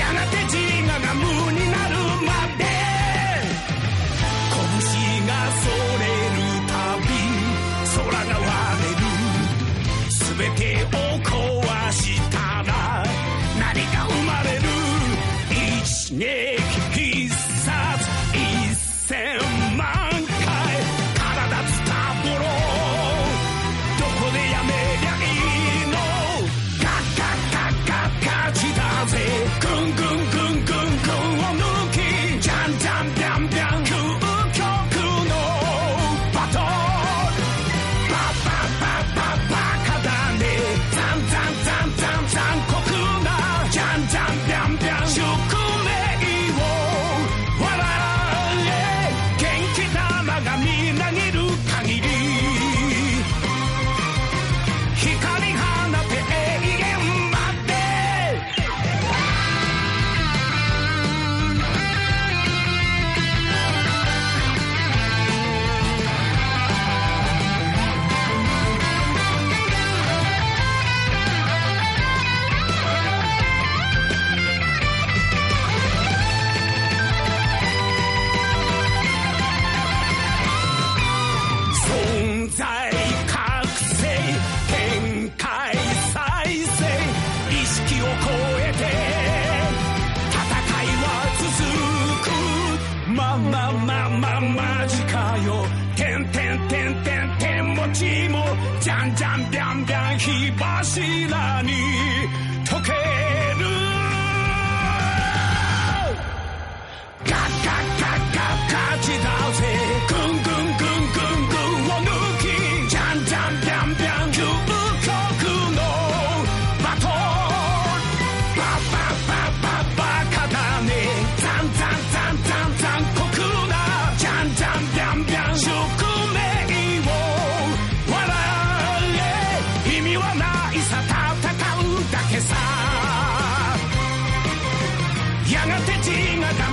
やがて塵がむに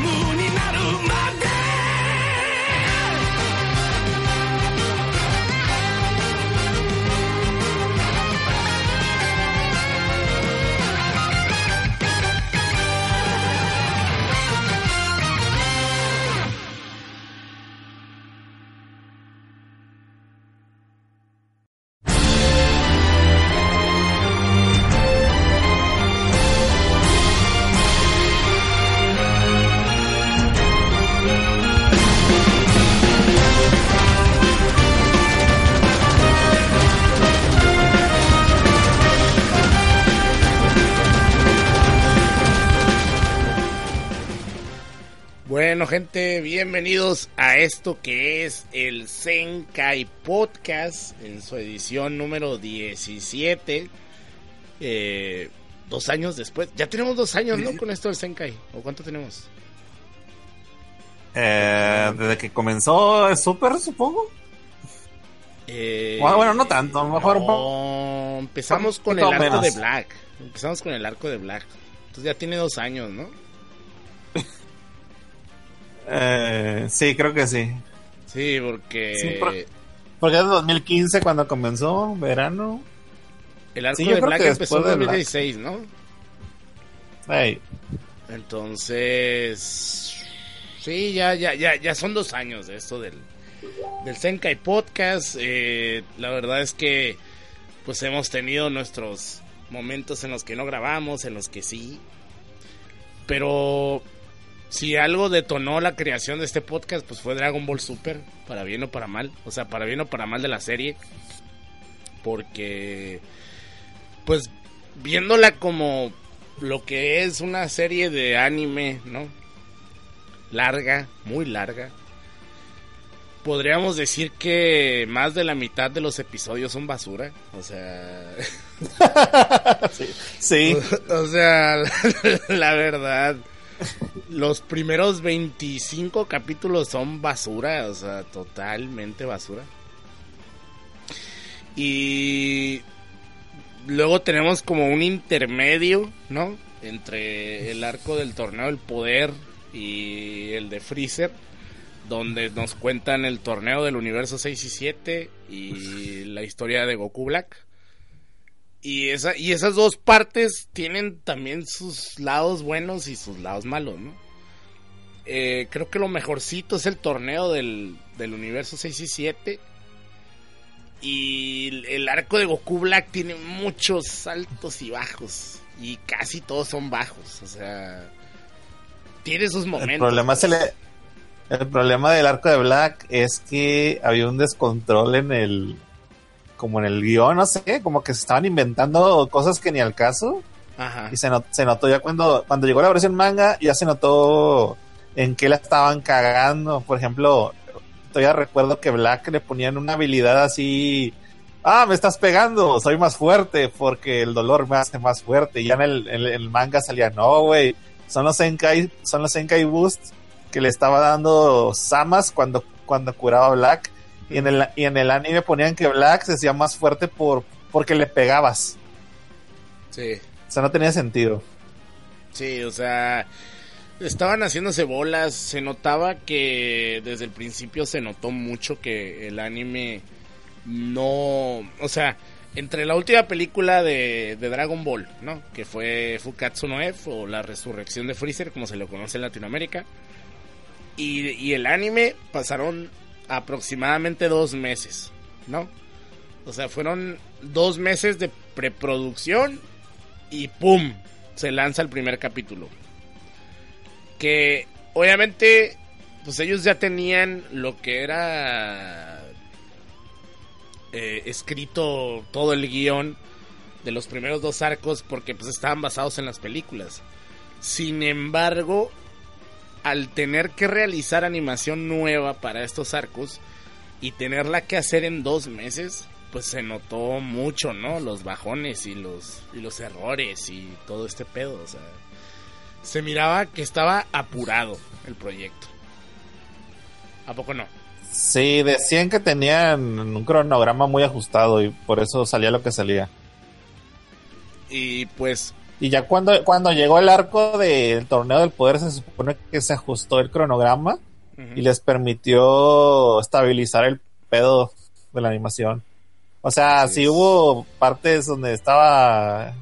目 bienvenidos a esto que es el Senkai Podcast en su edición número 17. Eh, dos años después. Ya tenemos dos años, ¿no? Con esto del Senkai. ¿O cuánto tenemos? Eh, desde que comenzó Super, supongo. Eh, Bueno, no tanto, a lo mejor un poco. no, empezamos con el arco de. Black. Empezamos con el arco de Black. Entonces ya tiene dos años, ¿no? Eh, sí, creo que sí. Sí, porque Sí, por- Porque es de 2015 cuando comenzó, verano. el arco sí, de Black empezó en después de Black. 2016, ¿no? Ey, Entonces, sí, ya, ya, ya, ya son dos años de esto del, del Senkai Podcast. Eh, la verdad es que, pues hemos tenido nuestros momentos en los que no grabamos, en los que sí. Pero si algo detonó la creación de este podcast, pues fue Dragon Ball Super, para bien o para mal. O sea, para bien o para mal de la serie. Porque, pues, viéndola como lo que es una serie de anime, ¿no? Larga, muy larga. Podríamos decir que más de la mitad de los episodios son basura. O sea, sí, o sea, la verdad, los primeros 25 capítulos son basura, o sea, totalmente basura. Y luego tenemos como un intermedio, ¿no? Entre el arco del torneo del poder y el de Freezer, donde nos cuentan el torneo del universo 6 y 7 y la historia de Goku Black. Y, esa, y esas dos partes tienen también sus lados buenos y sus lados malos, ¿no? Eh, creo que lo mejorcito es el torneo del, del universo 6 y 7. Y el- el arco de Goku Black tiene muchos altos y bajos. Y casi todos son bajos. O sea, tiene sus momentos. el problema es el, el problema del arco de Black es que había un descontrol en el como en el guion, no sé, como que se estaban inventando cosas que ni al caso. Ajá. Y se, not- se notó ya cuando, cuando llegó la versión manga, ya se notó en qué la estaban cagando. Por ejemplo, todavía recuerdo que Black le ponían una habilidad así. Ah, me estás pegando, soy más fuerte porque el dolor me hace más fuerte. Y ya en el, en el manga salía, no, güey, son los Senkai, son los Senkai Boost que le estaba dando Samas cuando, cuando curaba a Black. Y en, el, y en el anime ponían que Black se hacía más fuerte por, porque le pegabas. Sí. O sea, no tenía sentido. Sí, o sea, estaban haciéndose bolas. Se notaba que desde el principio se notó mucho que el anime no. O sea, entre la última película de, de Dragon Ball, ¿no? Que fue Fukatsu no F o la resurrección de Freezer, como se lo conoce en Latinoamérica. Y, y el anime pasaron aproximadamente dos meses, ¿no? O sea, fueron dos meses de preproducción y ¡pum! Se lanza el primer capítulo. Que obviamente, pues ellos ya tenían lo que era eh, escrito todo el guion de los primeros dos arcos porque pues estaban basados en las películas. Sin embargo, al tener que realizar animación nueva para estos arcos y tenerla que hacer en dos meses, pues se notó mucho, ¿no? Los bajones y los, y los errores y todo este pedo, o sea, se miraba que estaba apurado el proyecto. ¿A poco no? Sí, decían que tenían un cronograma muy ajustado y por eso salía lo que salía. Y pues, Y ya cuando, cuando llegó el arco del torneo del poder se supone que se ajustó el cronograma y les permitió estabilizar el pedo de la animación. O sea, sí hubo partes donde estaba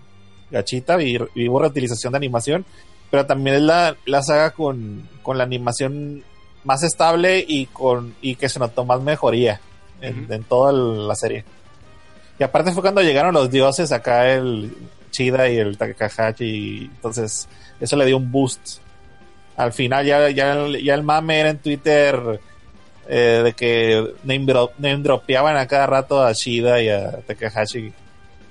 gachita y, y hubo reutilización de animación, pero también es la, la saga con, con la animación más estable y con y que se notó más mejoría en, en toda la serie. Y aparte fue cuando llegaron los dioses acá, el Chida y el Takahashi, y entonces eso le dio un boost. Al final ya, ya, ya el mame era en Twitter eh, de que name, drop- name dropeaban a cada rato a Shida y a Takahashi.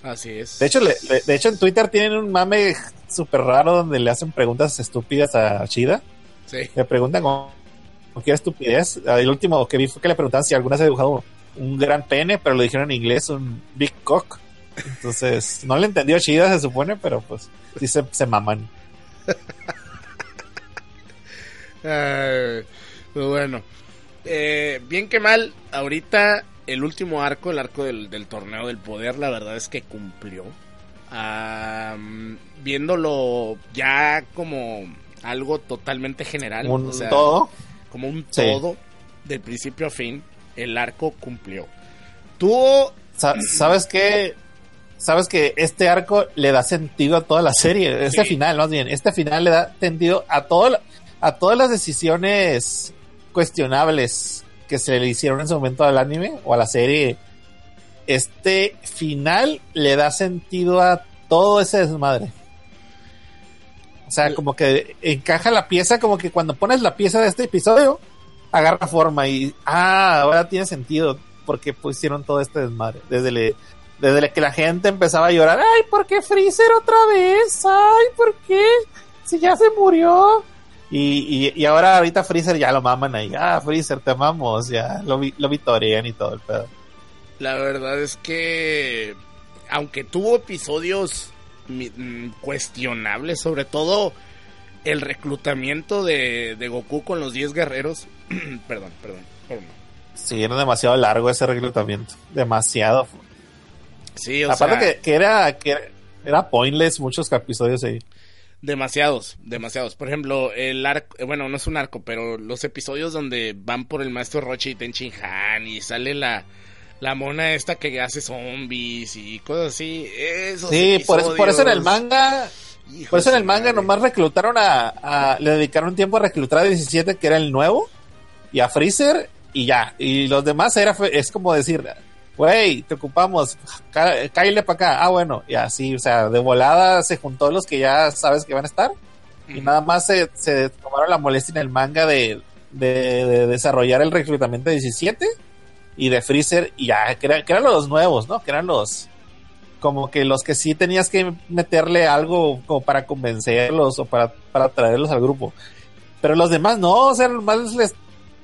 así es. De hecho, le- le- de hecho en Twitter tienen un mame súper raro donde le hacen preguntas estúpidas a Shida Sí. Le preguntan con, con qué estupidez. Ah, El último que vi fue que le preguntaban si alguna vez ha dibujado un gran pene, pero lo dijeron en inglés, un big cock. Entonces, no le entendió chida, se supone, pero pues sí se, se maman. Pues bueno. Eh, bien que mal, ahorita el último arco, el arco del, del torneo del poder, la verdad es que cumplió. Viéndolo ya como algo totalmente general. Un o sea, todo. como un Sí. todo, del principio a fin, el arco cumplió. Tuvo Sa- ¿Sabes qué? Sabes que este arco le da sentido a toda la serie. Este Sí. final, más bien, este final le da sentido a todo, a todas las decisiones cuestionables que se le hicieron en su momento al anime o a la serie. Este final le da sentido a todo ese desmadre. O sea, como que encaja la pieza, como que cuando pones la pieza de este episodio, agarra forma y, ah, ahora tiene sentido porque pusieron todo este desmadre. Desde, le- desde que la gente empezaba a llorar, ay, ¿por qué Freezer otra vez? Ay, ¿por qué? Si ya se murió. Y, y, y ahora ahorita Freezer ya lo maman ahí. Ah, Freezer, te amamos. Ya lo, lo vitorean y todo el pedo. La verdad es que, aunque tuvo episodios mm, cuestionables, sobre todo el reclutamiento de, de Goku con los 10 guerreros. perdón, perdón, perdón. Sí, era demasiado largo ese reclutamiento. Demasiado. Sí, o Aparte sea, que, que era, que era, pointless muchos episodios ahí. demasiados, demasiados. Por ejemplo, el arco, eh, bueno, no es un arco, pero los episodios donde van por el maestro Rochi y Tenchin Han y sale la, la mona esta que hace zombies y cosas así. Esos Sí, por eso, por eso en el manga hijo Por eso en el manga madre. nomás reclutaron a, a- Le dedicaron tiempo a reclutar a 17, que era el nuevo, y a Freezer, y ya. Y los demás era es como decir, güey, te ocupamos, cá- cállale para acá. Ah, bueno, y así, o sea, de volada se juntó los que ya sabes que van a estar, y nada más se, se tomaron la molestia en el manga de, de- de desarrollar el reclutamiento de 17 y de Freezer, y ya, que, era- que eran los nuevos, ¿no? Que eran los como que los que sí tenías que meterle algo como para convencerlos o para, para traerlos al grupo. Pero los demás no, o sea, nomás les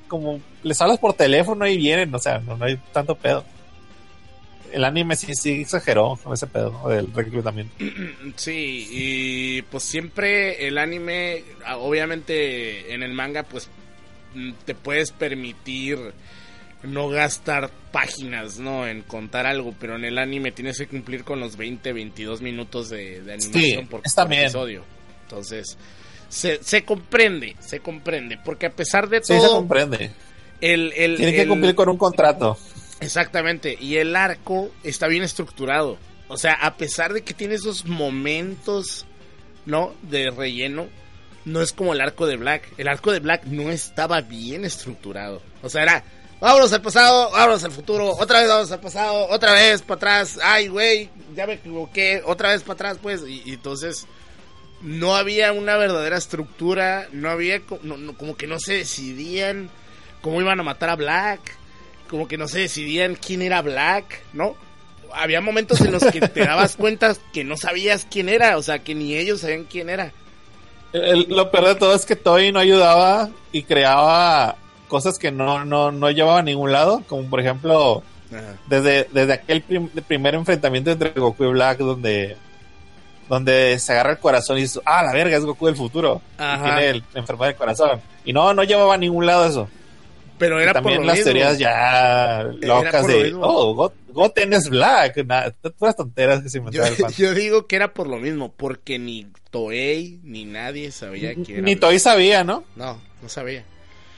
como les hablas por teléfono y vienen, o sea, no, no hay tanto pedo. El anime sí, sí exageró con ese pedo del reclutamiento. Sí, y pues siempre el anime, ah, obviamente en el manga, pues mm, te puedes permitir no gastar páginas, ¿no? En contar algo, pero en el anime tienes que cumplir con los 20, 22 minutos de, de animación Sí, por, episodio. Entonces, se, se comprende, se comprende, porque a pesar de Sí, se todo, comprende. el, el, Tienen que cumplir con un contrato. Exactamente, y el arco está bien estructurado. O sea, a pesar de que tiene esos momentos, ¿no? De relleno, no es como el arco de Black. El arco de Black no estaba bien estructurado. O sea, era, vámonos al pasado, vámonos al futuro, otra vez vamos al pasado, otra vez para atrás, ay, güey, ya me equivoqué, otra vez para atrás, pues. Y, entonces, no había una verdadera estructura, no había, como que no se decidían cómo iban a matar a Black como que no se decidían quién era Black, ¿no? Había momentos en los que te dabas cuenta que no sabías quién era, o sea, que ni ellos sabían quién era. El- lo peor de todo es que Toei no ayudaba y creaba cosas que no, no, no llevaba a ningún lado, como por ejemplo desde, desde aquel prim- primer enfrentamiento entre Goku y Black donde donde se agarra el corazón y dice, ah, la verga, es Goku del futuro. Y tiene el, la enfermedad del corazón. Y no, no llevaba a ningún lado eso. Pero era por también lo las mismo. teorías ya locas por lo de, oh, Got- Goten es Black. Todas tonteras que se Yo, fan. yo digo que era por lo mismo, porque ni Toei ni nadie sabía quién era. Ni. Toei sabía, ¿no? No, no sabía.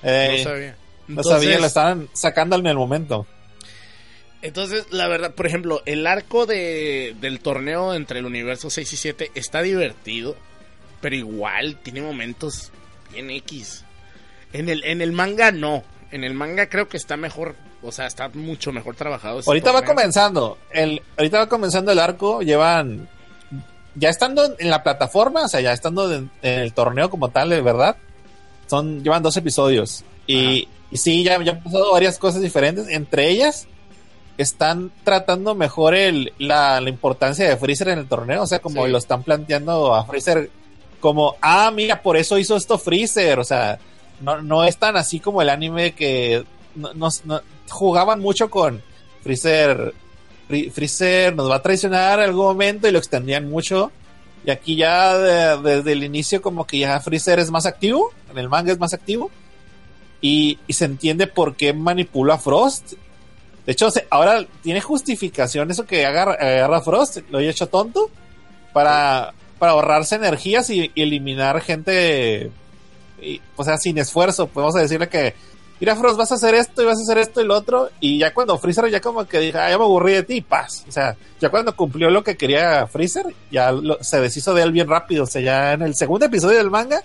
Eh, no sabía. no sabía, lo estaban sacando en el momento. Entonces, la verdad, por ejemplo, el arco de, del torneo entre el universo 6 y 7 está divertido, pero igual tiene momentos bien X. En el, en el manga no. En el manga creo que está mejor, o sea, está mucho mejor trabajado. Ahorita va comenzando. El, ahorita va comenzando el arco. Llevan. Ya estando en la plataforma, o sea, ya estando en, en el torneo como tal, de verdad. Son, llevan dos episodios. Y, y sí, ya, ya han pasado varias cosas diferentes. Entre ellas, están tratando mejor el, la, la importancia de Freezer en el torneo. O sea, como Sí. lo están planteando a Freezer como, ah, mira, por eso hizo esto Freezer, o sea, no, no es tan así como el anime que no- jugaban mucho con Freezer, Freezer nos va a traicionar en algún momento y lo extendían mucho. Y aquí ya de- desde el inicio como que ya Freezer es más activo, en el manga es más activo. Y, y se entiende por qué manipula a Frost. De hecho, ahora tiene justificación eso que agarra, agarra a Frost, lo he hecho tonto, para, para ahorrarse energías y eliminar gente, y, o sea, sin esfuerzo. Podemos decirle que, mira Frost, vas a hacer esto y vas a hacer esto y lo otro. Y ya cuando Freezer ya como que dijo, ah, ya me aburrí de ti, paz. O sea, ya cuando cumplió lo que quería Freezer, ya lo- se deshizo de él bien rápido. O sea, ya en el segundo episodio del manga,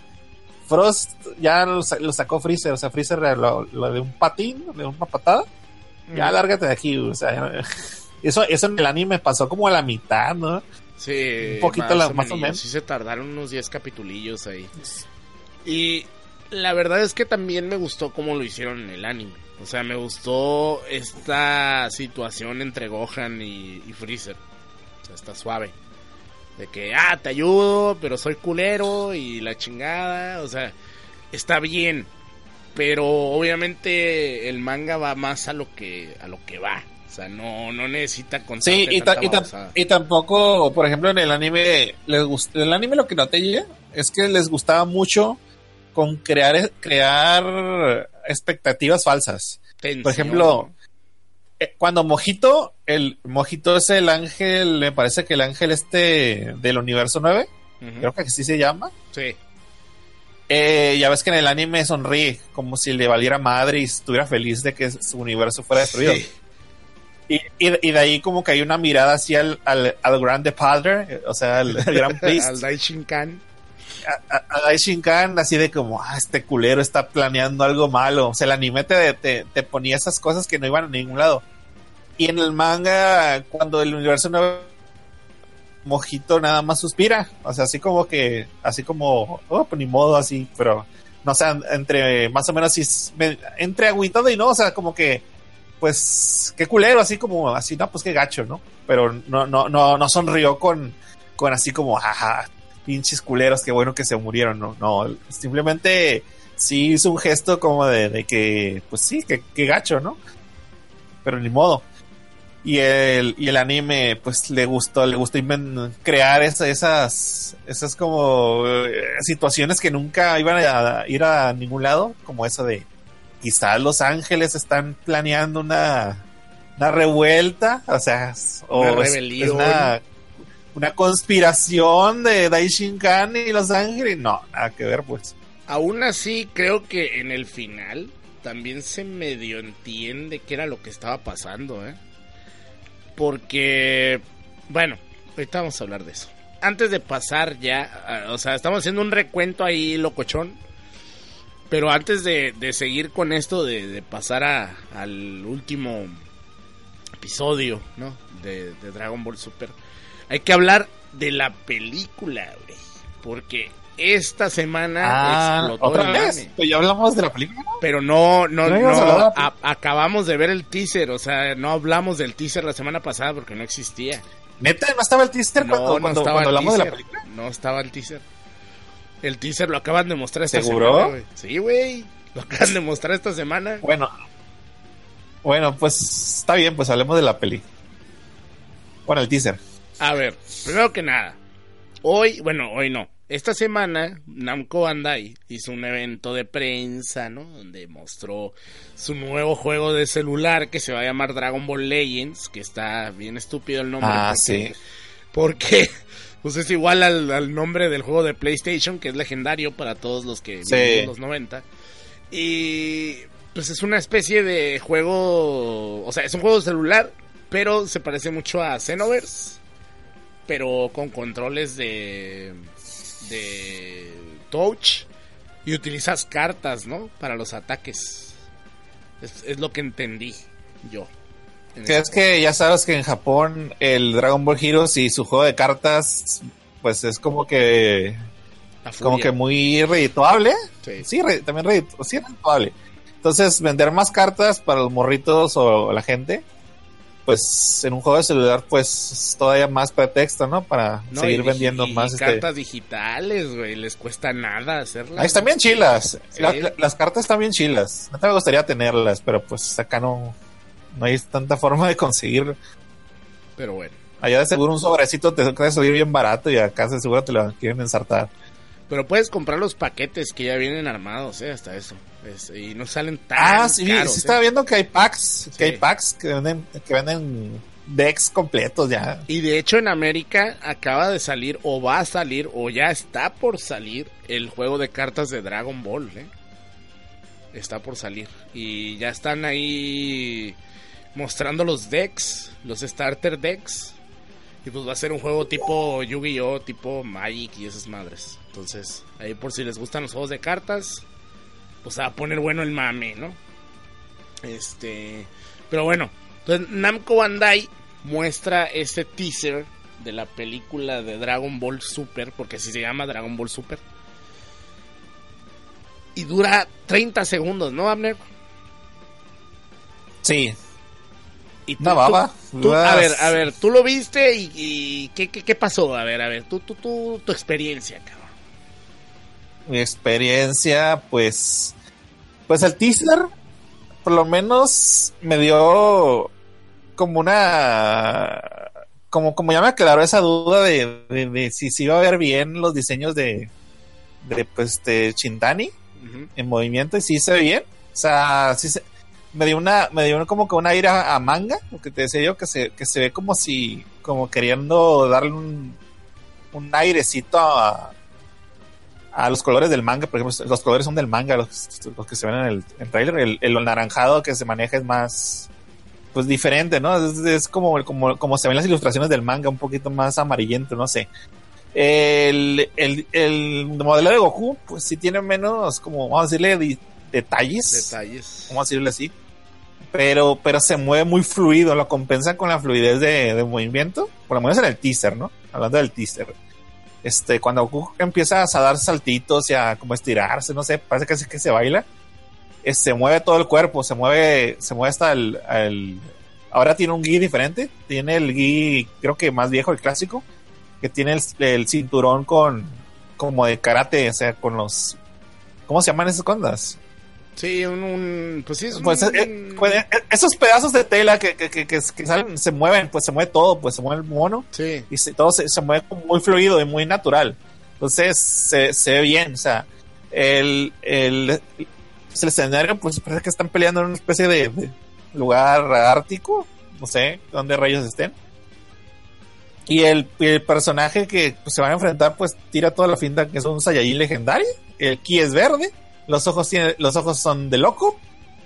Frost ya lo, lo sacó Freezer. O sea, Freezer lo, lo de un patín, de una patada. Ya lárgate de aquí, o sea, ya- eso, eso en el anime pasó como a la mitad, ¿no? Sí, Un poquito la- más o menos. menos. Sí se tardaron unos 10 capitulillos ahí. Y la verdad es que también me gustó cómo lo hicieron en el anime. O sea, me gustó esta situación entre Gohan y, y Freezer. O sea, está suave. De que, ah, te ayudo, pero soy culero y la chingada. O sea, está bien. Pero obviamente el manga va más a lo que, a lo que va. O sea, no, no necesita Sí, y, ta- y, ta- babosada. y tampoco, por ejemplo, en el anime, les el anime lo que noté ya es que les gustaba mucho con crear, crear expectativas falsas. Tensión, Por ejemplo, Eh, cuando Mojito, el Mojito es el ángel, me parece que el ángel este del universo 9, ¿no? Ujú. creo que así se llama. Sí. Eh, ya ves que en el anime sonríe como si le valiera madre y estuviera feliz de que su universo fuera destruido. Sí. Y, y- y de ahí como que hay una mirada así al, al, al grande padre, o sea, al, al gran priest, Al Daishinkan. A, a- Daishinkan, así de como, ah, este culero está planeando algo malo. O sea, el anime te, te, te ponía esas cosas que no iban a ningún lado. Y en el manga, cuando el universo no Mojito nada más suspira. O sea, así como que, así como, oh, pues ni modo, así, pero no sé, entre más o menos así, entre agüitado y no, o sea, como que, pues, qué culero, así como, así, no, pues qué gacho, ¿no? Pero no, no, no, no sonrió con, con así como, jaja, pinches culeros, qué bueno que se murieron, no, no, simplemente sí hizo un gesto como de, de que, pues sí, que, que gacho, ¿no? Pero ni modo. Y el, y el anime, pues le gustó, le gustó crear esa- esas, esas como eh, situaciones que nunca iban a ir a ningún lado, como eso de quizás Los Ángeles están planeando una, una revuelta, o sea, o Una es- es una, una conspiración de Daishinkan y Los Ángeles, no, nada que ver, pues. Aún así, creo que en el final también se medio entiende qué era lo que estaba pasando, ¿eh? Porque, bueno, ahorita vamos a hablar de eso. Antes de pasar ya, o sea, estamos haciendo un recuento ahí locochón. Pero antes de, de seguir con esto, de, de pasar a- al último episodio, ¿no? De Dragon Ball Super, hay que hablar de la película, güey. Porque esta semana explotó Ah, ¿otra el vez? ya hablamos de la película. Pero no, no, ¿No a- acabamos de ver el teaser, o sea, no hablamos del teaser la semana pasada porque no existía. Neta, no estaba el teaser No, cuando, no cuando, estaba cuando el hablamos de la película. No estaba el teaser. El teaser lo acaban de mostrar esta ¿Seguro? semana. güey. Sí, güey. Lo acaban de mostrar esta semana. Bueno, bueno, pues está bien, pues hablemos de la peli. Bueno, el teaser. A ver, primero que nada, hoy, bueno, hoy no. Esta semana Namco Bandai hizo un evento de prensa, ¿no? Donde mostró su nuevo juego de celular que se va a llamar Dragon Ball Legends, que está bien estúpido el nombre. Ah, porque- sí. Porque pues es igual al, al nombre del juego de PlayStation, que es legendario para todos los que Sí. los 90. Y pues es una especie de juego, o sea, es un juego de celular, pero se parece mucho a Xenoverse, pero con controles de de touch y utilizas cartas, ¿no? Para los ataques. Es, es lo que entendí yo. en Que es que ya sabes que en Japón el Dragon Ball Heroes y su juego de cartas, pues es como que como que muy redituable. Sí. Sí, re- también redituable. Sí, redituable. Entonces, vender más cartas para los morritos o la gente, pues en un juego de celular, pues es todavía más pretexto, ¿no? Para No, seguir y- vendiendo y- más. y este- cartas digitales, güey, les cuesta nada hacerlas. Ahí están bien chilas. Sí. La- la- las cartas están bien chilas. No te me gustaría tenerlas, pero pues acá no, no hay tanta forma de conseguirlo. Pero bueno. Allá de seguro un sobrecito te puede salir bien barato y acá de seguro te lo quieren ensartar. Pero puedes comprar los paquetes que ya vienen armados, eh, hasta eso. Es- y no salen tan Ah, sí, caros. sí eh. estaba viendo que hay packs, que Sí. hay packs que venden, que venden decks completos ya. Y de hecho en América acaba de salir o va a salir o ya está por salir el juego de cartas de Dragon Ball, ¿eh? Está por salir. Y ya están ahí mostrando los decks, los starter decks. Y pues va a ser un juego tipo Yu-Gi-Oh, tipo Magic y esas madres. Entonces, ahí por si les gustan los juegos de cartas, pues a poner bueno el mame, ¿no? Este, pero bueno, entonces Namco Bandai muestra este teaser de la película de Dragon Ball Super, porque así se llama Dragon Ball Super. Y dura 30 segundos, ¿no, Abner? Sí, Y tú- una baba. tú- tú- a ver, a ver, tú lo viste y, y ¿qué, qué, qué pasó? A ver, a ver, tú, tú, tú, tu experiencia, cabrón. Mi experiencia, pues, pues el teaser, por lo menos me dio como una, como, como ya me aclaró esa duda de, de, de si se iba a ver bien los diseños de, de pues, este, Chintani Ujú. en movimiento y sí se ve bien, o sea, sí se, me dio una, me dio como que una ira a, a manga, lo que te decía yo, que se, que se ve como si, como queriendo darle un, un airecito a, a los colores del manga, por ejemplo, los colores son del manga, los, los que se ven en el, en trailer, el, el naranjado que se maneja es más, pues diferente, ¿no? Es, es como, como, como se ven las ilustraciones del manga, un poquito más amarillento, no sé. El, el, el modelo de Goku, pues sí tiene menos, como, vamos a decirle, detalles, Detalles. vamos a decirle así. Pero, pero se mueve muy fluido, lo compensa con la fluidez de, de movimiento, por lo menos en el teaser, ¿no? Hablando del teaser. Este, cuando Goku empieza a dar saltitos y a como estirarse, no sé, parece que, que se baila, se mueve todo el cuerpo, se mueve, se mueve hasta el, ahora tiene un gi diferente, tiene el gi, creo que más viejo, el clásico, que tiene el, cinturón con, como de karate, o sea, con los, ¿cómo se llaman esas condas? Sí, un, un- pues sí, es Pues, un- eh, pues, eh, esos pedazos de tela que, que, que, salen, se mueven, pues se mueve todo, pues se mueve el mono sí. y se- todo se, se mueve muy fluido y muy natural. Entonces se, se ve bien, o sea, el, el, pues, el escenario, pues parece que están peleando en una especie de, de lugar ártico, no sé dónde rayos estén. Y el, el personaje que pues, se van a enfrentar, pues tira toda la finta que es un Saiyajin legendario. El ki es verde, los ojos, tiene, los ojos son de loco,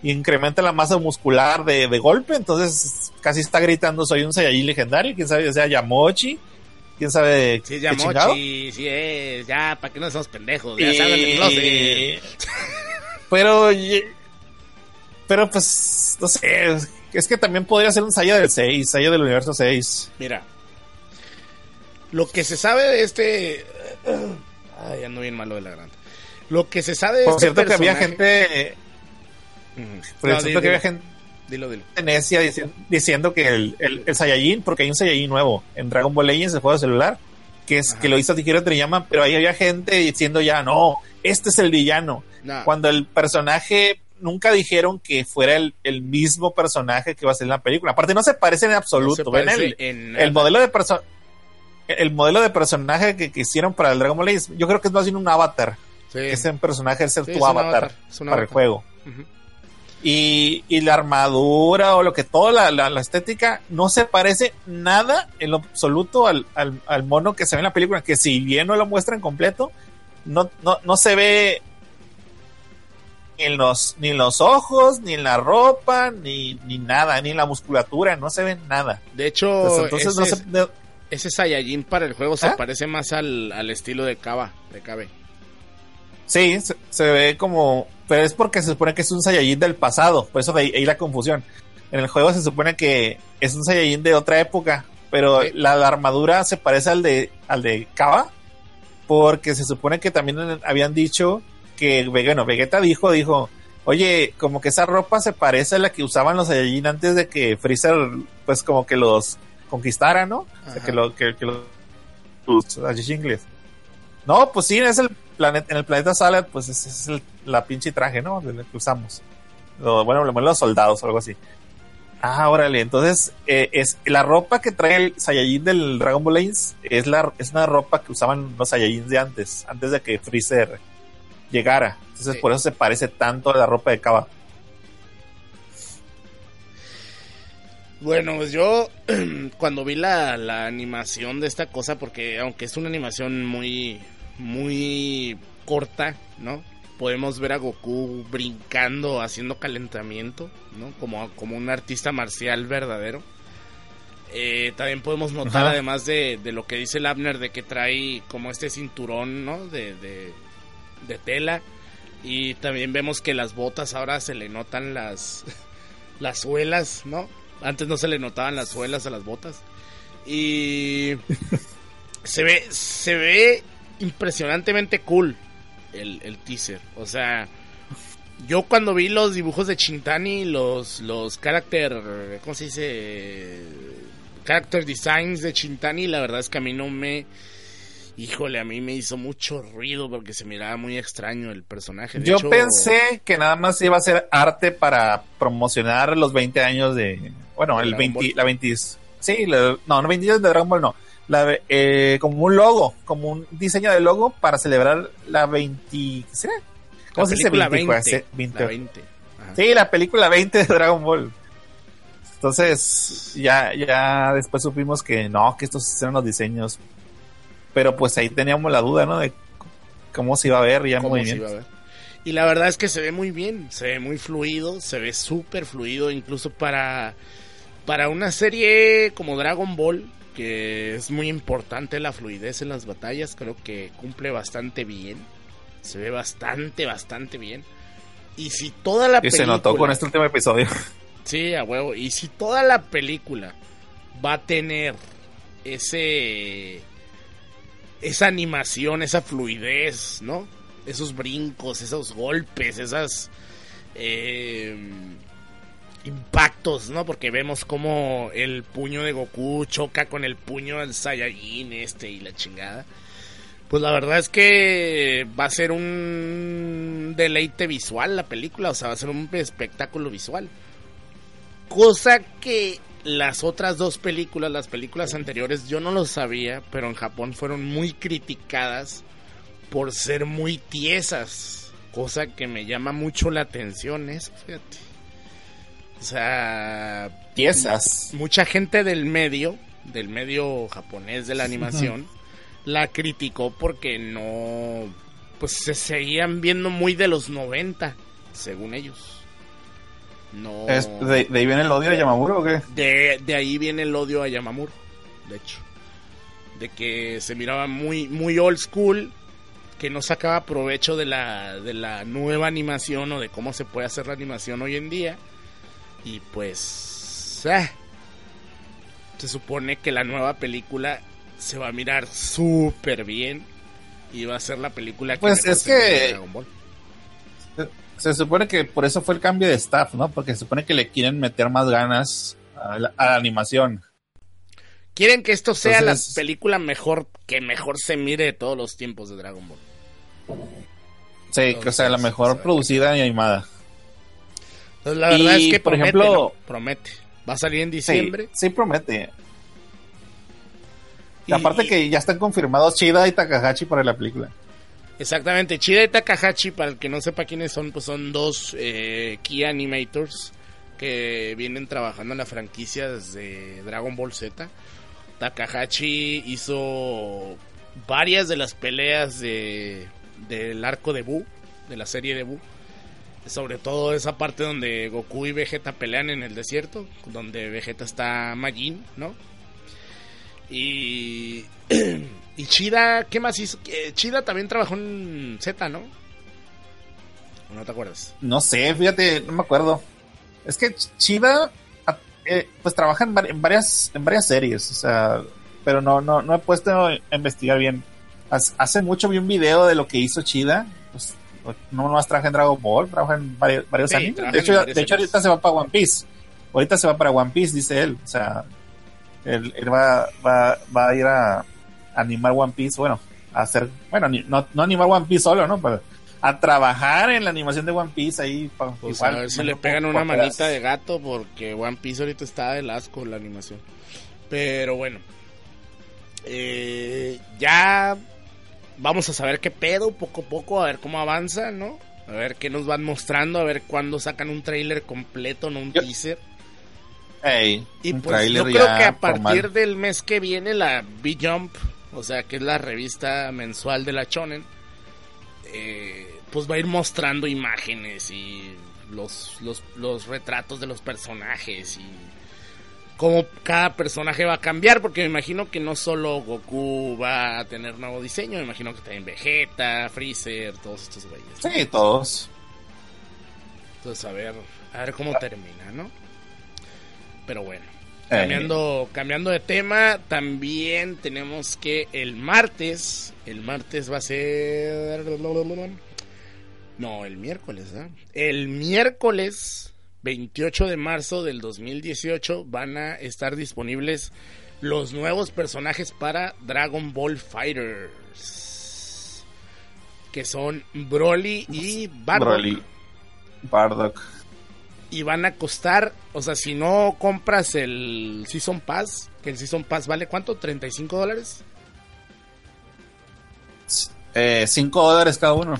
y incrementa la masa muscular de, de golpe, entonces casi está gritando soy un Saiyajin legendario, quién sabe, o sea, Yamochi, quién sabe Sí. Yamochi, sí es, ya, ¿para qué no somos pendejos? Ya Y- salgan del closet. Pero, pero pues, no sé, es que también podría ser un Saya del 6, Saya del universo 6. Mira, lo que se sabe de este... Ay, ando bien malo de la garganta. Lo que se sabe de Por este cierto que había gente, por No, cierto que había gente dilo, dilo. necia diciendo, diciendo que el, el, el Saiyajin, porque hay un Saiyajin nuevo en Dragon Ball Legends, el juego de celular, que es Ajá. que lo hizo Tikiro Toriyama, pero ahí había gente diciendo ya, no, este es el villano. No, Cuando el personaje nunca dijeron que fuera el, el mismo personaje que va a ser en la película. Aparte no se parecen en no absoluto. parece el, en el nada. modelo de persona el modelo de personaje que, que hicieron para el Dragon Ball Legends, yo creo que es más bien un avatar. Sí. Ese personaje es el Sí, tu avatar, para el juego. Y, y la armadura o lo que toda la, la- la estética no se parece nada en lo absoluto al, al- al mono que se ve en la película, que si bien no lo muestran completo, no, no, no se ve ni en los, ni en los ojos, ni en la ropa, ni, ni nada, ni en la musculatura, no se ve nada. De hecho, Pues entonces no ese, se, no- ese Saiyajin para el juego se ¿Ah? parece más al, al estilo de Kaba, de Kabe. Sí, se, se ve como. Pero es porque se supone que es un Saiyajin del pasado. Por eso de ahí, ahí la confusión. En el juego se supone que es un Saiyajin de otra época. Pero la, la armadura se parece al de al de Kaba. Porque se supone que también habían dicho que bueno, Vegeta dijo, dijo Oye, como que esa ropa se parece a la que usaban los Saiyajin antes de que Freezer, pues como que los conquistara, ¿no? O sea, que, lo, que, que los, los Saiyajin No, pues sí, es el planeta, en el planeta Salad, pues ese es el, la pinche traje, ¿no? De que usamos. Lo- bueno, lo- los soldados o algo así. Ah, órale, entonces eh, es la ropa que trae el Saiyajin del Dragon Ball Lines es la es una ropa que usaban los Saiyajins de antes, antes de que Freezer llegara. Entonces Sí. por eso se parece tanto a la ropa de Kaba. Bueno, pues yo cuando vi la, la animación de esta cosa, porque aunque es una animación muy, muy corta, ¿no? Podemos ver a Goku brincando, haciendo calentamiento, ¿no? Como, como un artista marcial verdadero. Eh, también podemos notar, Ajá. además de, de lo que dice el Abner, de que trae como este cinturón, ¿no? De, de, de tela. Y también vemos que las botas ahora se le notan las, las suelas, ¿no? Antes no se le notaban las suelas a las botas. Y se ve, se ve impresionantemente cool el, el teaser. O sea, yo cuando vi los dibujos de Chintani, los, los character, ¿cómo se dice? Character designs de Chintani, la verdad es que a mí no me... Híjole, a mí me hizo mucho ruido porque se miraba muy extraño el personaje. De Yo hecho, pensé que nada más iba a ser arte para promocionar los 20 años de. Bueno, el Dragon 20, Ball. la 20. Sí, la- no, no 20 años de Dragon Ball, no. La, eh, como un logo, como un diseño de logo para celebrar la 20. ¿Qué será? ¿Cómo se dice película 20? 20, Pues, 20. la 20. Ajá. Sí, la película 20 de Dragon Ball. Entonces, ya, ya después supimos que no, que estos eran los diseños. Pero pues ahí teníamos la duda, ¿no? De cómo se iba a ver ya cómo se iba a ver. Y la verdad es que se ve muy bien, se ve muy fluido, se ve súper fluido, incluso para, para una serie como Dragon Ball, que es muy importante la fluidez en las batallas, creo que cumple bastante bien, se ve bastante, bastante bien. Y si toda la Y se película... notó con este último episodio. Sí, a huevo. Y si toda la película va a tener ese. esa animación, esa fluidez, ¿no? Esos brincos, esos golpes, esas. eh, impactos, ¿no? Porque vemos como el puño de Goku choca con el puño del Saiyajin este y la chingada. Pues la verdad es que va a ser un deleite visual la película, o sea, va a ser un espectáculo visual. Cosa que las otras dos películas, las películas anteriores, yo no lo sabía, pero en Japón fueron muy criticadas por ser muy tiesas. Cosa que me llama mucho la atención, eso, fíjate. O sea, Piezas. mucha gente del medio, del medio japonés de la animación, la criticó porque no, pues se seguían viendo muy de los 90, según ellos. No. Es- de, de ahí viene el odio de Yamamuro o qué? De, de ahí viene el odio a Yamamuro, de hecho. De que se miraba muy, muy old school, que no sacaba provecho de la, de la nueva animación o de cómo se puede hacer la animación hoy en día. Y pues... ah, se supone que la nueva película se va a mirar súper bien. Y va a ser la película que Pues es que- Dragon Ball. Se supone que por eso fue el cambio de staff, ¿no? Porque se supone que le quieren meter más ganas a la, a la animación. Quieren que esto sea Entonces- la película mejor que mejor se mire de todos los tiempos de Dragon Ball. Sí, que, o sea, la Entonces, mejor se producida y animada. Entonces, la verdad Y, es que por promete, ejemplo- ¿no? promete. Va a salir en diciembre. sí promete. y- Aparte y- que ya están confirmados Chida y Takahashi para la película. Exactamente, Chida y Takahashi, para el que no sepa quiénes son, pues son dos eh, key animators que vienen trabajando en la franquicia desde Dragon Ball Z. Takahashi hizo varias de las peleas de, del arco de Buu, de la serie de Buu. Sobre todo esa parte donde Goku y Vegeta pelean en el desierto, donde Vegeta está Majin, ¿no? Y, y Chida, ¿qué más hizo? Eh, Chida también trabajó en Z, ¿no? ¿O ¿No te acuerdas? No sé, fíjate, no me acuerdo. Es que Chida, eh, pues trabaja en, vari- en varias, en varias series, o sea, pero no, no, no he puesto a investigar bien. Hace mucho vi un video de lo que hizo Chida, pues no nomás trabaja en Dragon Ball, trabaja en varios, varios Sí, animes. De hecho, varios de hecho ahorita se va para One Piece. Ahorita se va para One Piece, dice él. O sea, él, él va, va, va a ir a animar One Piece, bueno, a hacer, bueno, ni- no, no animar One Piece solo, ¿no? Pero a trabajar en la animación de One Piece ahí. pa- Pues igual, a ver si le pegan una manita pedazos. de gato porque One Piece ahorita está del asco la animación. Pero bueno. Eh, ya vamos a saber qué pedo poco a poco, a ver cómo avanza, ¿no? A ver qué nos van mostrando, a ver cuándo sacan un trailer completo, no un Yo- teaser. Ey, Y pues yo creo que a formal. partir del mes que viene la B-Jump, o sea, que es la revista mensual de la Shonen, eh, pues va a ir mostrando imágenes y los, los, los retratos de los personajes y cómo cada personaje va a cambiar, porque me imagino que no solo Goku va a tener nuevo diseño, me imagino que también Vegeta, Freezer, todos estos güeyes. Sí, todos. Entonces, a ver, a ver cómo termina, ¿no? Pero bueno. Ey. Cambiando, cambiando de tema, también tenemos que el martes, el martes va a ser... No, el miércoles, ¿ah? El miércoles 28 de marzo del 2018 van a estar disponibles los nuevos personajes para Dragon Ball Fighters. Que son Broly y Bardock. Broly. Bardock. Y van a costar, o sea, si no compras el Season Pass, que el Season Pass vale cuánto, 35 dólares. 5 Eh, dólares cada uno.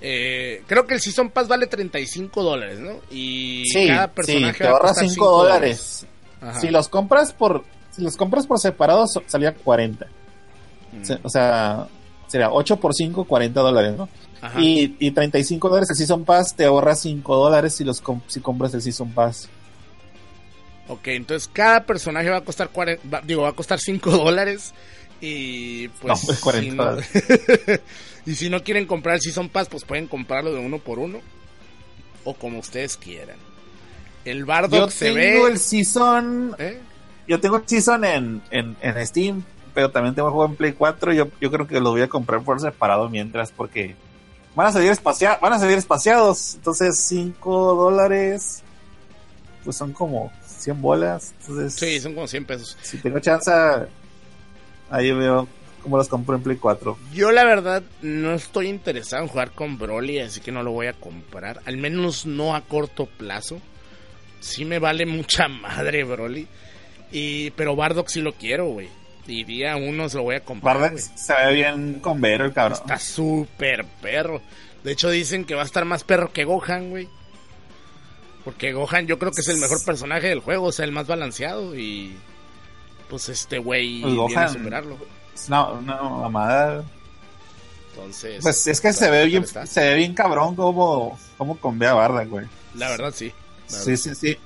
Eh, creo que el Season Pass vale 35 dólares, ¿no? Y Sí, cada sí, personaje te va a ahorras costar 5 cinco dólares. Ajá. Si los compras por si los compras por separado salía 40. Mm. O sea, sería 8 por 5, 40 dólares, ¿no? Ajá. Y, y 35 dólares el Season Pass, te ahorras 5 dólares si, los com- si compras el Season Pass. Ok, entonces cada personaje va a costar 40, va- digo, va a costar 5 dólares. Y pues. No, pues, 40 si no- y si no quieren comprar el Season Pass, pues pueden comprarlo de uno por uno. O como ustedes quieran. El Bardock Yo se tengo ve. el Season, ¿eh? yo tengo el Season en, en, en Steam, pero también tengo el juego en Play 4. Yo, yo creo que lo voy a comprar por separado mientras, porque van a salir espacia van a salir espaciados. Entonces, 5 dólares, pues son como 100 bolas. Entonces, Sí, son como 100 pesos. si tengo chance, ahí veo cómo los compro en Play 4. Yo la verdad no estoy interesado en jugar con Broly, así que no lo voy a comprar. Al menos no a corto plazo. Sí me vale mucha madre Broly. Y, pero Bardock sí lo quiero, güey. Y día uno se lo voy a comprar. Bardock se ve bien con Vero, el cabrón. Está súper perro. De hecho dicen que va a estar más perro que Gohan, güey. Porque Gohan yo creo que es el mejor personaje del juego, o sea, el más balanceado. Y pues este güey Pues viene a Gohan- superarlo. Es una, una mamada. Entonces, Pues es que se ve bien, está. se ve bien cabrón como, como con Bea Bardock, güey. La verdad sí. la Sí, sí, sí.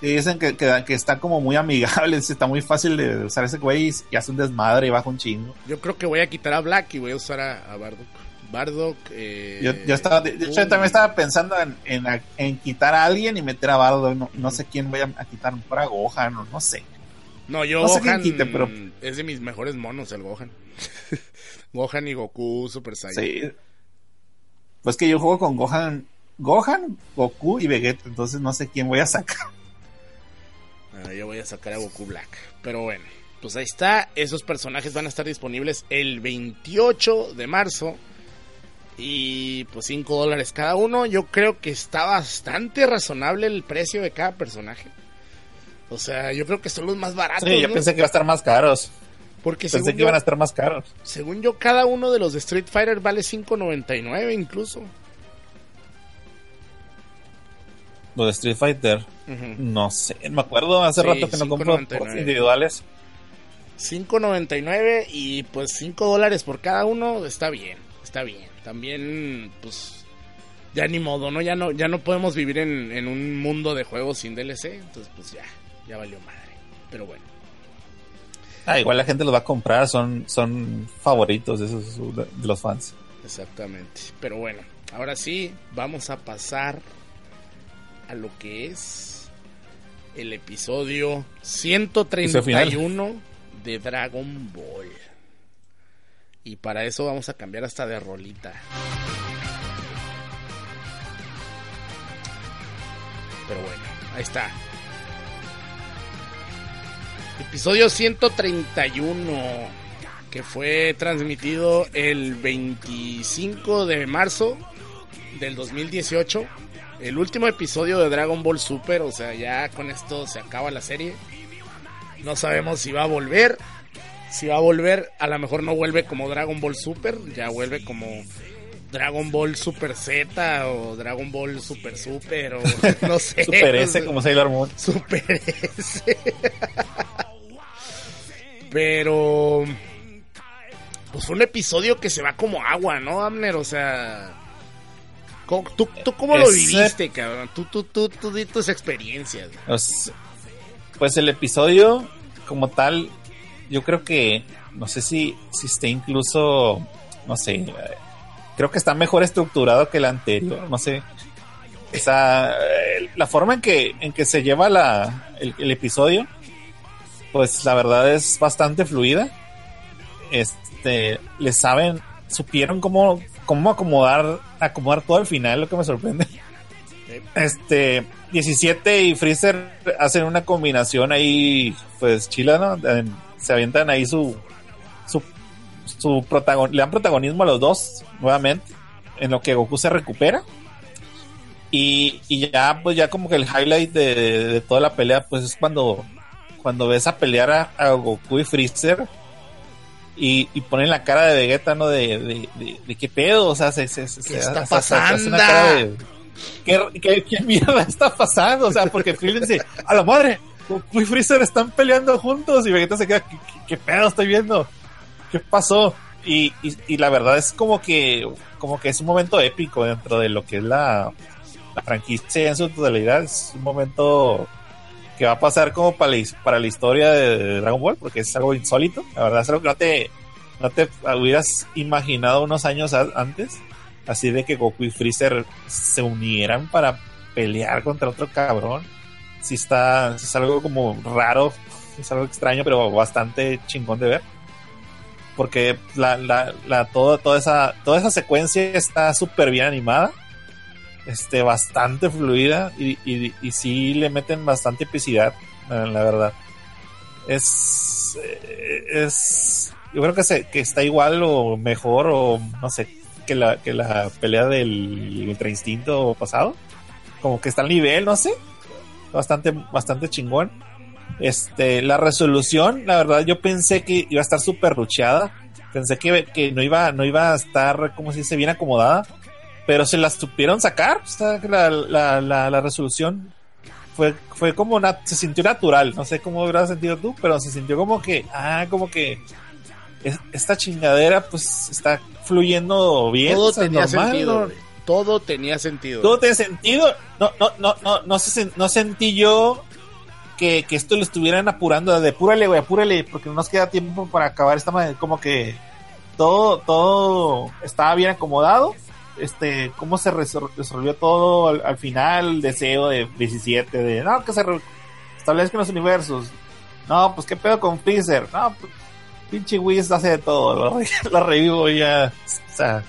Y dicen que, que, que está como muy amigable, está muy fácil de usar ese güey y, y hace un desmadre y baja un chingo. Yo creo que voy a quitar a Black y voy a usar a, a Bardock. Bardock. Eh, Yo, yo estaba, de de hecho, yo también estaba pensando en, en, en quitar a alguien y meter a Bardo. No, no sé quién voy a, a quitar, para Gohan o no sé. No, yo no sé Gohan pero- es de mis mejores monos, el Gohan. Gohan y Goku Super Saiyan. Sí. Pues que yo juego con Gohan, Gohan, Goku y Vegeta, entonces no sé quién voy a sacar. Ah, yo voy a sacar a Goku Black. Pero bueno, pues ahí está. Esos personajes van a estar disponibles el 28 de marzo. Y pues 5 dólares cada uno. Yo creo que está bastante razonable el precio de cada personaje. O sea, yo creo que son los más baratos. Sí, yo ¿no? pensé que iba a estar más caros. Porque Pensé según que iban a estar más caros. según yo, cada uno de los de Street Fighter vale 5.99 incluso. Los de Street Fighter, no sé, me acuerdo hace Sí, rato que no compro 5.99. juegos individuales. 5.99 y pues 5 dólares por cada uno está bien, está bien. También pues ya ni modo, ¿no? Ya no, ya no podemos vivir en, en un mundo de juegos sin DLC, entonces pues ya, ya valió madre. Pero bueno. Ah, igual la gente los va a comprar, son, son favoritos esos, de los fans. Exactamente. Pero bueno, ahora sí, vamos a pasar a lo que es el episodio 131 de Dragon Ball. Y para eso vamos a cambiar hasta de rolita. Pero bueno, ahí está. Episodio 131, que fue transmitido el 25 de marzo del 2018. El último episodio de Dragon Ball Super, o sea, ya con esto se acaba la serie. No sabemos si va a volver. Si va a volver, a lo mejor no vuelve como Dragon Ball Super, ya vuelve como Dragon Ball Super Z o Dragon Ball Super Super o no sé. Super S como Sailor Moon. Super S. Pero pues fue un episodio que se va como agua, ¿no, Amner? O sea, ¿cómo- ¿tú, tú cómo lo viviste, cabrón? Tú, tú, tú, tú di tus experiencias. Pues, pues el episodio como tal, yo creo que, no sé si, si esté incluso, no sé, creo que está mejor estructurado que el anterior, no sé. O sea, eh, la forma en que, en que se lleva la, el, el episodio, pues la verdad es bastante fluida. Este, le saben, supieron cómo, cómo acomodar, acomodar todo al final, lo que me sorprende. Este, 17 y Freezer hacen una combinación ahí, pues chila, ¿no? Se avientan ahí su, su, su protagon, le dan protagonismo a los dos, nuevamente, en lo que Goku se recupera. Y, y ya, pues ya como que el highlight de, de toda la pelea, pues es cuando, cuando ves a pelear a, a Goku y Freezer. Y, y ponen la cara de Vegeta, ¿no? De, de, de, de qué pedo, o sea, se, se, se- ¿Qué se- está o sea, se hace una pasando? cara de, ¿Qué, qué, qué mierda está pasando? O sea, porque Krillin dice, a la madre, Goku y Freezer están peleando juntos y Vegeta se queda, ¿qué, qué- qué pedo estoy viendo? ¿Qué pasó? Y, y, y la verdad es como que, como que es un momento épico dentro de lo que es la, la franquicia en su totalidad. Es un momento que va a pasar como para la, historia de Dragon Ball, porque es algo insólito. La verdad es algo que no te, no te hubieras imaginado unos años antes. Así de que Goku y Freezer se unieran para pelear contra otro cabrón. Sí está, es algo como raro, es algo extraño, pero bastante chingón de ver. Porque la, la, la, toda, toda, esa, toda esa secuencia está súper bien animada. Este, bastante fluida y, y, sí le meten bastante epicidad, la, verdad. Es, eh, es, yo creo que, se, que está igual o mejor o no sé, que la, que la pelea del Ultra Instinto pasado. Como que está al nivel, no sé. Bastante, bastante chingón. Este, la resolución, la verdad, yo pensé que iba a estar súper rucheada. Pensé que, que no iba, no iba a estar, como si dice, bien acomodada. Pero se la supieron sacar. O sea, la, la, la, la resolución fue, fue como una, se sintió natural. No sé cómo habrás sentido tú, pero se sintió como que, ah, como que es- esta chingadera pues está fluyendo bien. Todo o sea, tenía normal, sentido. Todo tenía sentido. todo tiene sentido. No, no, no, no, no, se no sentí yo que, que esto lo estuvieran apurando de apúrale, güey, apúrale, porque no nos queda tiempo para acabar esta madre. Como que todo, todo estaba bien acomodado. Este, cómo se resol- resolvió todo al, al final, el deseo de 17, de no, que se establezcan los universos. No, pues qué pedo con Freezer. No, pues, pinche Whis hace de todo, lo, re- lo revivo ya. O sea,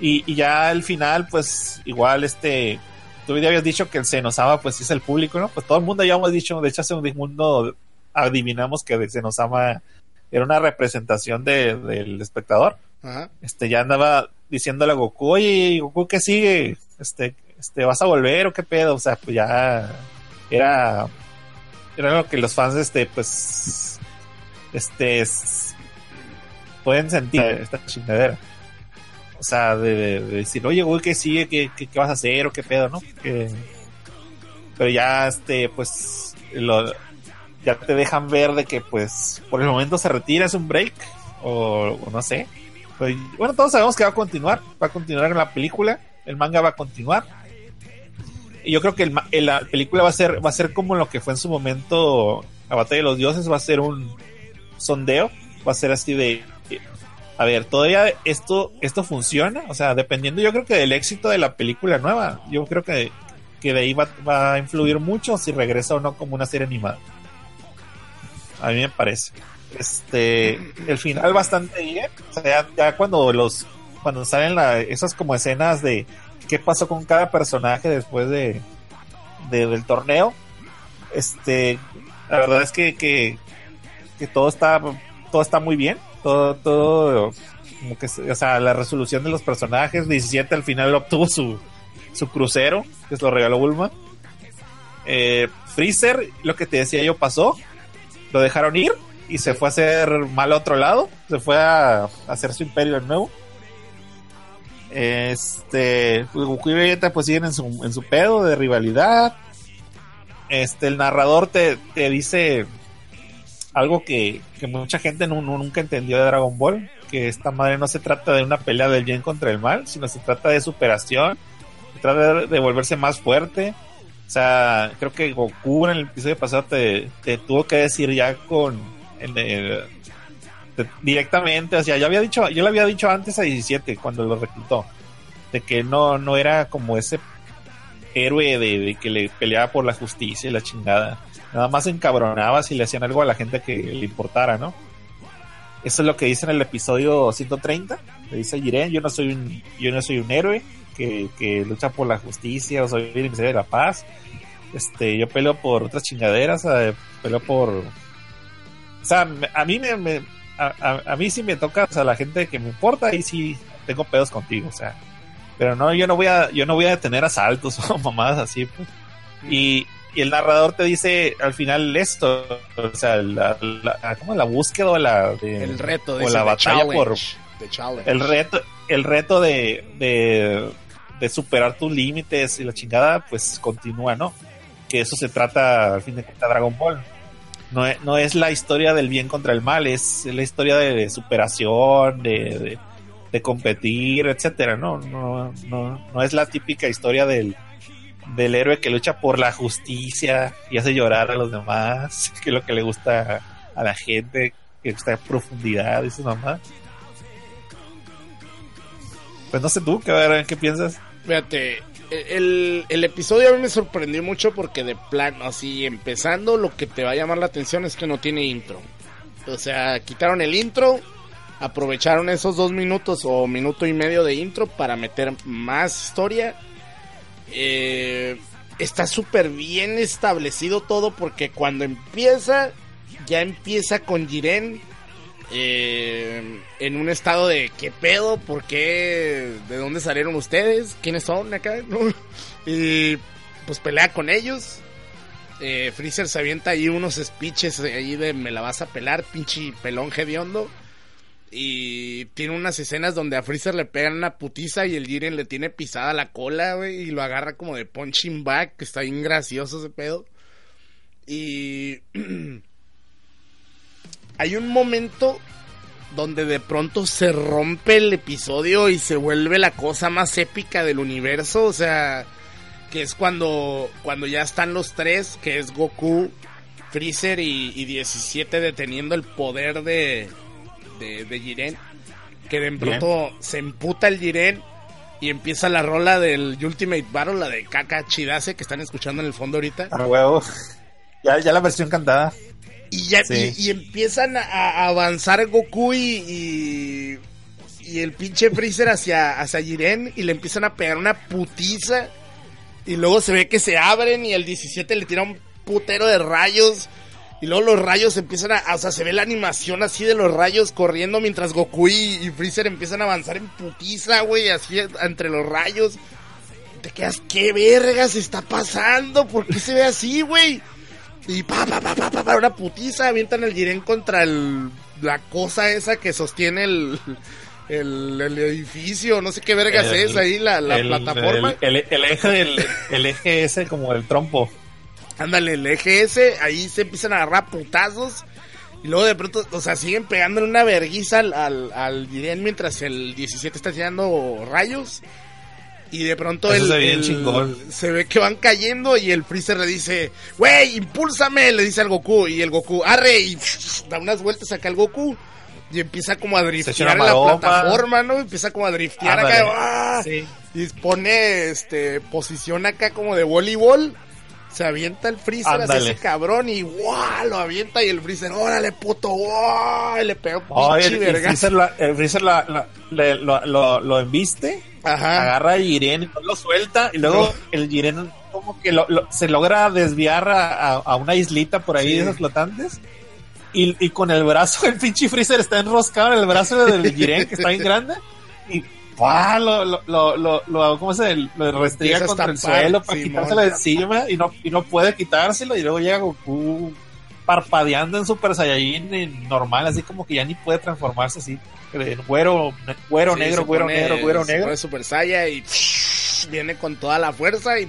y, y ya al final, pues igual este, tú ya habías dicho que el Senosama pues es el público, ¿no? Pues todo el mundo ya hemos dicho, de hecho hace un mundo adivinamos que el Senosama era una representación de- del espectador. Ajá. Este ya andaba diciéndole a Goku, oye, Goku, ¿qué sigue? Este, este, ¿vas a volver o qué pedo? O sea, pues ya era, era lo que los fans, este, pues, este, pueden sentir esta chingadera. O sea, de, de- de decir, oye, güey, ¿qué sigue? ¿Qué, qué, qué vas a hacer? ¿O qué pedo, no? Que- pero ya, este, pues, lo, ya te dejan ver de que, pues, por el momento se retira, es un break, o, o no sé. Pues, bueno, todos sabemos que va a continuar, va a continuar en la película, el manga va a continuar. Y yo creo que el el- la película va a ser, va a ser como lo que fue en su momento la batalla de los dioses, va a ser un sondeo, va a ser así de, a ver, todavía esto, esto funciona, o sea, dependiendo yo creo que del éxito de la película nueva, yo creo que, que de ahí va, va a influir mucho si regresa o no como una serie animada. A mí me parece. Este, el final bastante bien, o sea, ya, cuando los, cuando salen la, esas como escenas de qué pasó con cada personaje después de, de- del torneo. Este, la verdad es que, que, todo está todo está muy bien. Todo, todo, como que, o sea, la resolución de los personajes. 17 al final obtuvo su, su crucero, que se lo regaló Bulma. Eh, Freezer, lo que te decía yo, pasó. Lo dejaron ir y se fue a hacer mal a otro lado. Se fue a, hacer su imperio de nuevo. Este, pues, Goku y Vegeta pues siguen en su, en su pedo de rivalidad. Este, el narrador te, te dice algo que, que mucha gente nu- nu- nunca entendió de Dragon Ball, que esta madre no se trata de una pelea del bien contra el mal, sino se trata de superación, se trata de, de volverse más fuerte. O sea, creo que Goku en el episodio pasado te, te tuvo que decir ya con directamente, o sea, yo había dicho, yo le había dicho antes a 17 cuando lo reclutó, de que no, no era como ese héroe de, de que le peleaba por la justicia y la chingada. Nada más encabronaba si le hacían algo a la gente que le importara, ¿no? Eso es lo que dice en el episodio 130. Le dice Jiren, yo no soy un, yo no soy un héroe que, que lucha por la justicia o soy el de la paz. Este, yo peleo por otras chingaderas, eh, peleo por... O sea, a mí me, me- a, a- a mí sí me toca, o sea, la gente que me importa, ahí sí tengo pedos contigo, o sea. Pero no, yo no voy a, yo no voy a detener asaltos o mamadas así, pues. Y, y el narrador te dice al final esto, o sea, la, la, ¿cómo? la búsqueda o la, de- El reto o de la batalla por, el reto, el reto de, de, de superar tus límites y la chingada, pues continúa, ¿no? Que eso se trata al fin de cuentas Dragon Ball. No es, no es la historia del bien contra el mal, es la historia de, superación, de, de, competir, etcétera, ¿no? No, no, no es la típica historia del, del héroe que lucha por la justicia y hace llorar a los demás, que es lo que le gusta a, la gente, que está en profundidad y sus mamás. Pues no sé tú, ¿qué, ¿qué piensas? Fíjate, el, el episodio a mí me sorprendió mucho porque de plano, así empezando, lo que te va a llamar la atención es que no tiene intro. O sea, quitaron el intro, aprovecharon esos dos minutos o minuto y medio de intro para meter más historia. Eh, está súper bien establecido todo porque cuando empieza, ya empieza con Jiren eh, en un estado de qué pedo, por qué, de dónde salieron ustedes, quiénes son acá. Y pues pelea con ellos. Eh, Freezer se avienta ahí unos speeches ahí de me la vas a pelar, pinche pelón hediondo. Y tiene unas escenas donde a Freezer le pegan una putiza y el Jiren le tiene pisada la cola, güey, y lo agarra como de punching back, que está bien gracioso ese pedo. Y hay un momento donde de pronto se rompe el episodio y se vuelve la cosa más épica del universo, o sea, que es cuando cuando ya están los tres, que es Goku, Freezer y, y 17 deteniendo el poder de de, de Jiren, que de pronto se emputa el Jiren y empieza la rola del Ultimate Battle, la de Kaka Chidase que están escuchando en el fondo ahorita. A huevo. Ya, ya la versión cantada. Y ya Sí. y, y empiezan a, avanzar Goku y, y, y el pinche Freezer hacia, hacia Jiren y le empiezan a pegar una putiza. Y luego se ve que se abren y el 17 le tira un putero de rayos. Y luego los rayos empiezan a... O sea, se ve la animación así de los rayos corriendo mientras Goku y, y Freezer empiezan a avanzar en putiza, güey, así entre los rayos. Te quedas, ¿qué vergas está pasando? ¿Por qué se ve así, güey? Y pa, pa, pa, pa, pa, pa, una putiza, avientan el Jiren contra el, la cosa esa que sostiene el, el, el edificio, no sé qué vergas El- es ahí, la, la el- plataforma. El, eje del, el eje ese como el trompo. Ándale, el eje ese, ahí se empiezan a agarrar putazos. Y luego de pronto, o sea, siguen pegándole una verguiza al, al, al Jiren mientras el 17 está tirando rayos. Y de pronto el, se ve bien el- chingón. se ve que van cayendo y el Freezer le dice, wey, impúlsame, le dice al Goku. Y el Goku, arre, y da unas vueltas acá al Goku. Y empieza como a driftear en la plataforma, ¿no? Empieza como a driftear Ándale. acá. ¡ah! Sí. Y pone este posición acá como de voleibol. Se avienta el freezer hacia ese cabrón y ¡guau! lo avienta y el freezer, órale puto, ¡guau! y le pega un Oh, pinche el. Freezer, la- el Freezer la- la- le- lo, lo, lo embiste, Ajá. agarra a Jiren y no lo suelta, y luego No. el Jiren, como que lo- lo- se logra desviar a, a- a una islita por ahí Sí. de esos flotantes. Y, y con el brazo, el pinche Freezer está enroscado en el brazo del Jiren, que está bien grande. Y ¡pua! lo, lo, lo, lo, ¿cómo se? Lo restriega contra el estampar, suelo para Simón. quitárselo de encima y no, y no puede quitárselo. Y luego llega Goku parpadeando en Super Saiyajin en normal, así como que ya ni puede transformarse así. En güero, güero Sí, negro, güero pone- negro, güero negro. pone Super Saiya y viene con toda la fuerza y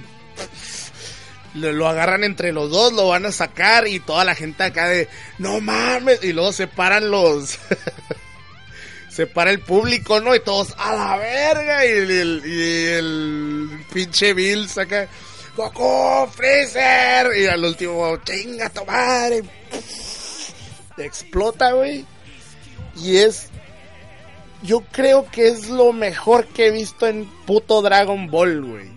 lo, lo agarran entre los dos, lo van a sacar y toda la gente acá de no mames y luego se paran los se para el público, ¿no? Y todos a la verga y el, el- y el pinche Bill saca Goku, Freezer y al último chinga tu madre. Explota, güey. Y es yo creo que es lo mejor que he visto en puto Dragon Ball, güey.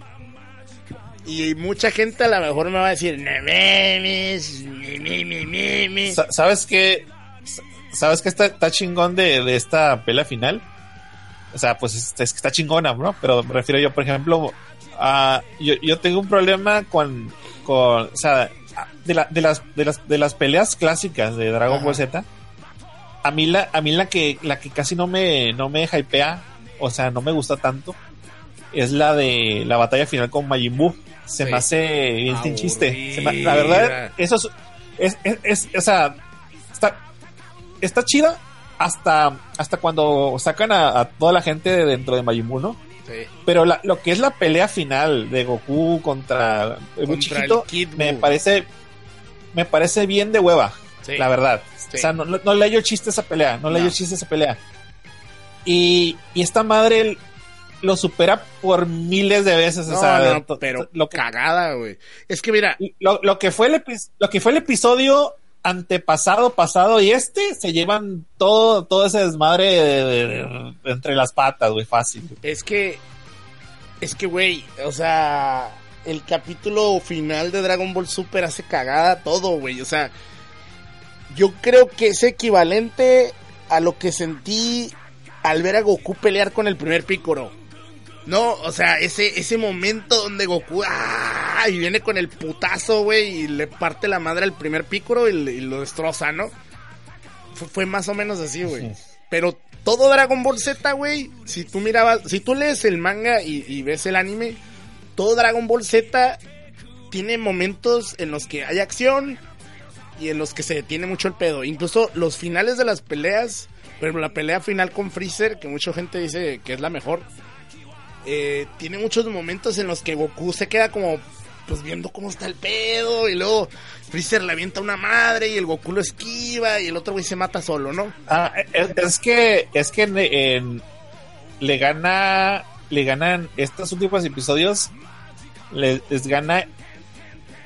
Y mucha gente a lo mejor me va a decir, mi". Sa- ¿Sabes qué? Sa- ¿Sabes qué está, chingón de, de esta pelea final? O sea, pues es, es que está chingona, ¿no? Pero me refiero yo, por ejemplo, a, yo, yo tengo un problema con, con o sea, de, la- de, las, de, las, de las peleas clásicas de Dragon Ajá. Ball Z. A mí la, a mí la que, la que casi no me, no me hypea, o sea, no me gusta tanto, es la de la batalla final con Majin Buu. Se Sí. me hace bien sin chiste. Se me- la verdad, eso es, es, es, es- o sea, está, está chida hasta, hasta cuando sacan a, a toda la gente de dentro de Majin Buu, ¿no? Sí. Pero la- lo que es la pelea final de Goku contra el Contra chiquito, el Kid me parece, me parece bien de hueva, Sí. la verdad. Sí. O sea, no, no, no le hallo chiste a esa pelea, no le No. hallo chiste a esa pelea. Y, y esta madre lo supera por miles de veces, No, o sea, pero lo que cagada, güey. Es que mira, lo, lo que fue el lo que fue el episodio antepasado, pasado y este se llevan todo, todo ese desmadre de- de- de- entre las patas, güey, fácil. es que, es que, güey, o sea, el capítulo final de Dragon Ball Super hace cagada todo, güey. O sea, yo creo que es equivalente a lo que sentí al ver a Goku pelear con el primer Picoro. No, o sea, ese, ese momento donde Goku ¡ah! y viene con el putazo, güey, y le parte la madre al primer Picoro y, lo destroza, ¿no? Fue, fue más o menos así, güey. Pero todo Dragon Ball Z, güey, si tú mirabas, si tú lees el manga y, y ves el anime, todo Dragon Ball Z tiene momentos en los que hay acción y en los que se detiene mucho el pedo. Incluso los finales de las peleas, ejemplo, la pelea final con Freezer, que mucha gente dice que es la mejor, eh, tiene muchos momentos en los que Goku se queda como pues viendo cómo está el pedo y luego Freezer le avienta una madre y el Goku lo esquiva y el otro güey se mata solo, ¿no? Ah, es, es que es que en- en- le gana le ganan estos últimos episodios le- les gana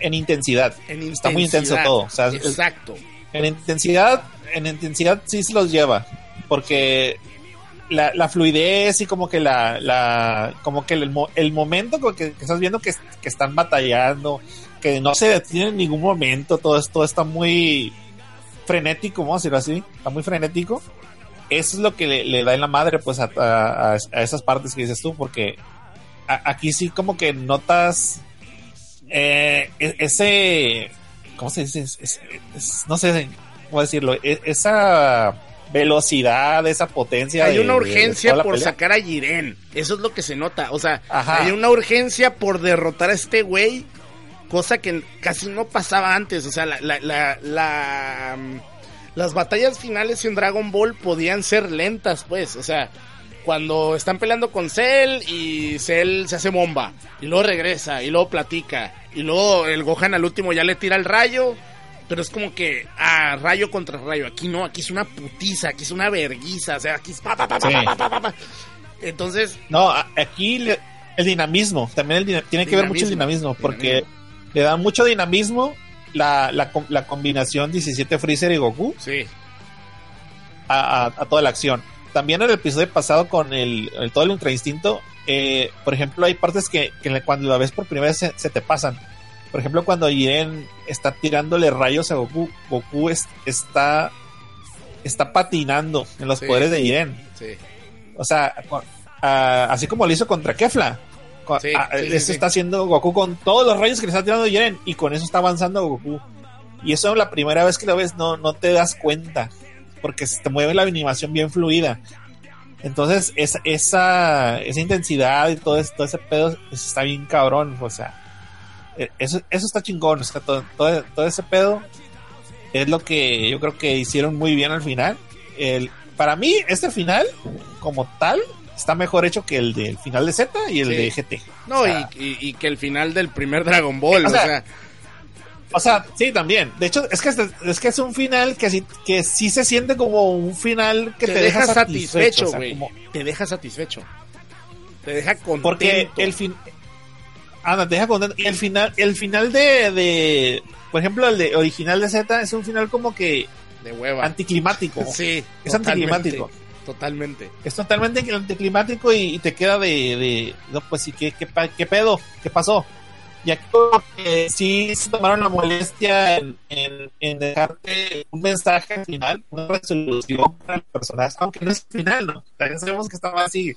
en intensidad. En Está muy intenso intensidad. todo, o sea, es- Exacto. En intensidad, en intensidad sí se los lleva. Porque la, fluidez y como que la, la como que el, el momento como que, estás viendo que, que están batallando, que no se detiene en ningún momento, todo esto está muy frenético, vamos a decirlo así, está muy frenético. Eso es lo que le, da en la madre pues a, a- esas partes que dices tú, porque aquí sí como que notas eh, e- ese ¿cómo se dice? No sé cómo decirlo, e- esa velocidad, esa potencia. Hay de- una urgencia por pelea. sacar a Jiren. Eso es lo que se nota. O sea, Ajá. hay una urgencia por derrotar a este güey. Cosa que casi no pasaba antes. O sea, la, la, la, la, mm, las batallas finales en Dragon Ball podían ser lentas, pues. O sea, cuando están peleando con Cell y Cell se hace bomba. Y luego regresa. Y luego platica. Y luego el Gohan al último ya le tira el rayo. Pero es como que, ah, rayo contra rayo. Aquí no, aquí es una putiza, aquí es una verguiza. O sea, aquí es pa, pa, pa, pa, Sí. pa, pa, pa, pa. Entonces, No, a- aquí le- el dinamismo, también el tiene que ver mucho el Dinamismo, dinamismo, porque le da mucho dinamismo la, la, la combinación 17 Freezer y Goku sí. a, a- a toda la acción. También en el episodio pasado con el, el- todo el Ultra Instinto, eh, por ejemplo, hay partes que, cuando la ves por primera vez se, se te pasan. Por ejemplo, cuando Jiren está tirándole rayos a Goku, Goku es- está, está patinando en los Sí. poderes de Jiren. Sí. O sea, así como lo hizo contra Kefla. Sí, eso sí. está haciendo Goku con todos los rayos que le está tirando Jiren y con eso está avanzando Goku. Y eso la primera vez que lo ves no, no te das cuenta porque se te mueve la animación bien fluida. Entonces esa, esa, esa intensidad y todo, ese- todo ese pedo está bien cabrón. O sea, eso, eso está chingón. O sea, todo, todo, todo ese pedo es lo que yo creo que hicieron muy bien al final. El, para mí, este final, como tal, está mejor hecho que el del final de Z y el Sí. de GT. No, O sea, y, y- y que el final del primer Dragon Ball, O o sea, sea, O sea, sí, también. De hecho, es que es, es que es un final que sí, que sí se siente como un final que te, te, deja satisfecho. o sea, Te deja satisfecho. Te deja contento. porque el fin. Anda, te deja contento. Y el final, el final de, de. Por ejemplo, el de original de Z es un final como que de hueva. anticlimático. Sí, Es totalmente, anticlimático. Totalmente. Es totalmente anticlimático y, y te queda de, de. No, pues sí, ¿qué, qué, pedo? ¿Qué pasó? Y aquí como que sí se tomaron la molestia en, en, en dejarte un mensaje al final, una resolución para el personaje, aunque no es el final, ¿no? También sabemos que estaba así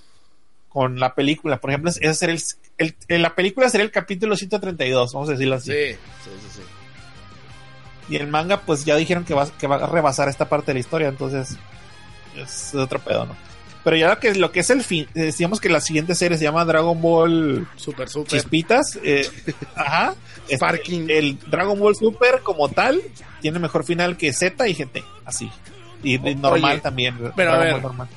con la película. Por ejemplo, ese sería el, el- en la película sería el capítulo 132, vamos a decirlo así. Sí, sí, sí, sí. Y el manga, pues ya dijeron que va, que va a rebasar esta parte de la historia, entonces es otro pedo, ¿no? Pero ya lo que, lo que es el fin, eh, decíamos que la siguiente serie se llama Dragon Ball Súper, súper. Chispitas. eh, ajá. Este, Sparking. el Dragon Ball Super como tal tiene mejor final que Z y GT, así. Y de Oye, normal también. pero a Dragon ver. Ball normal.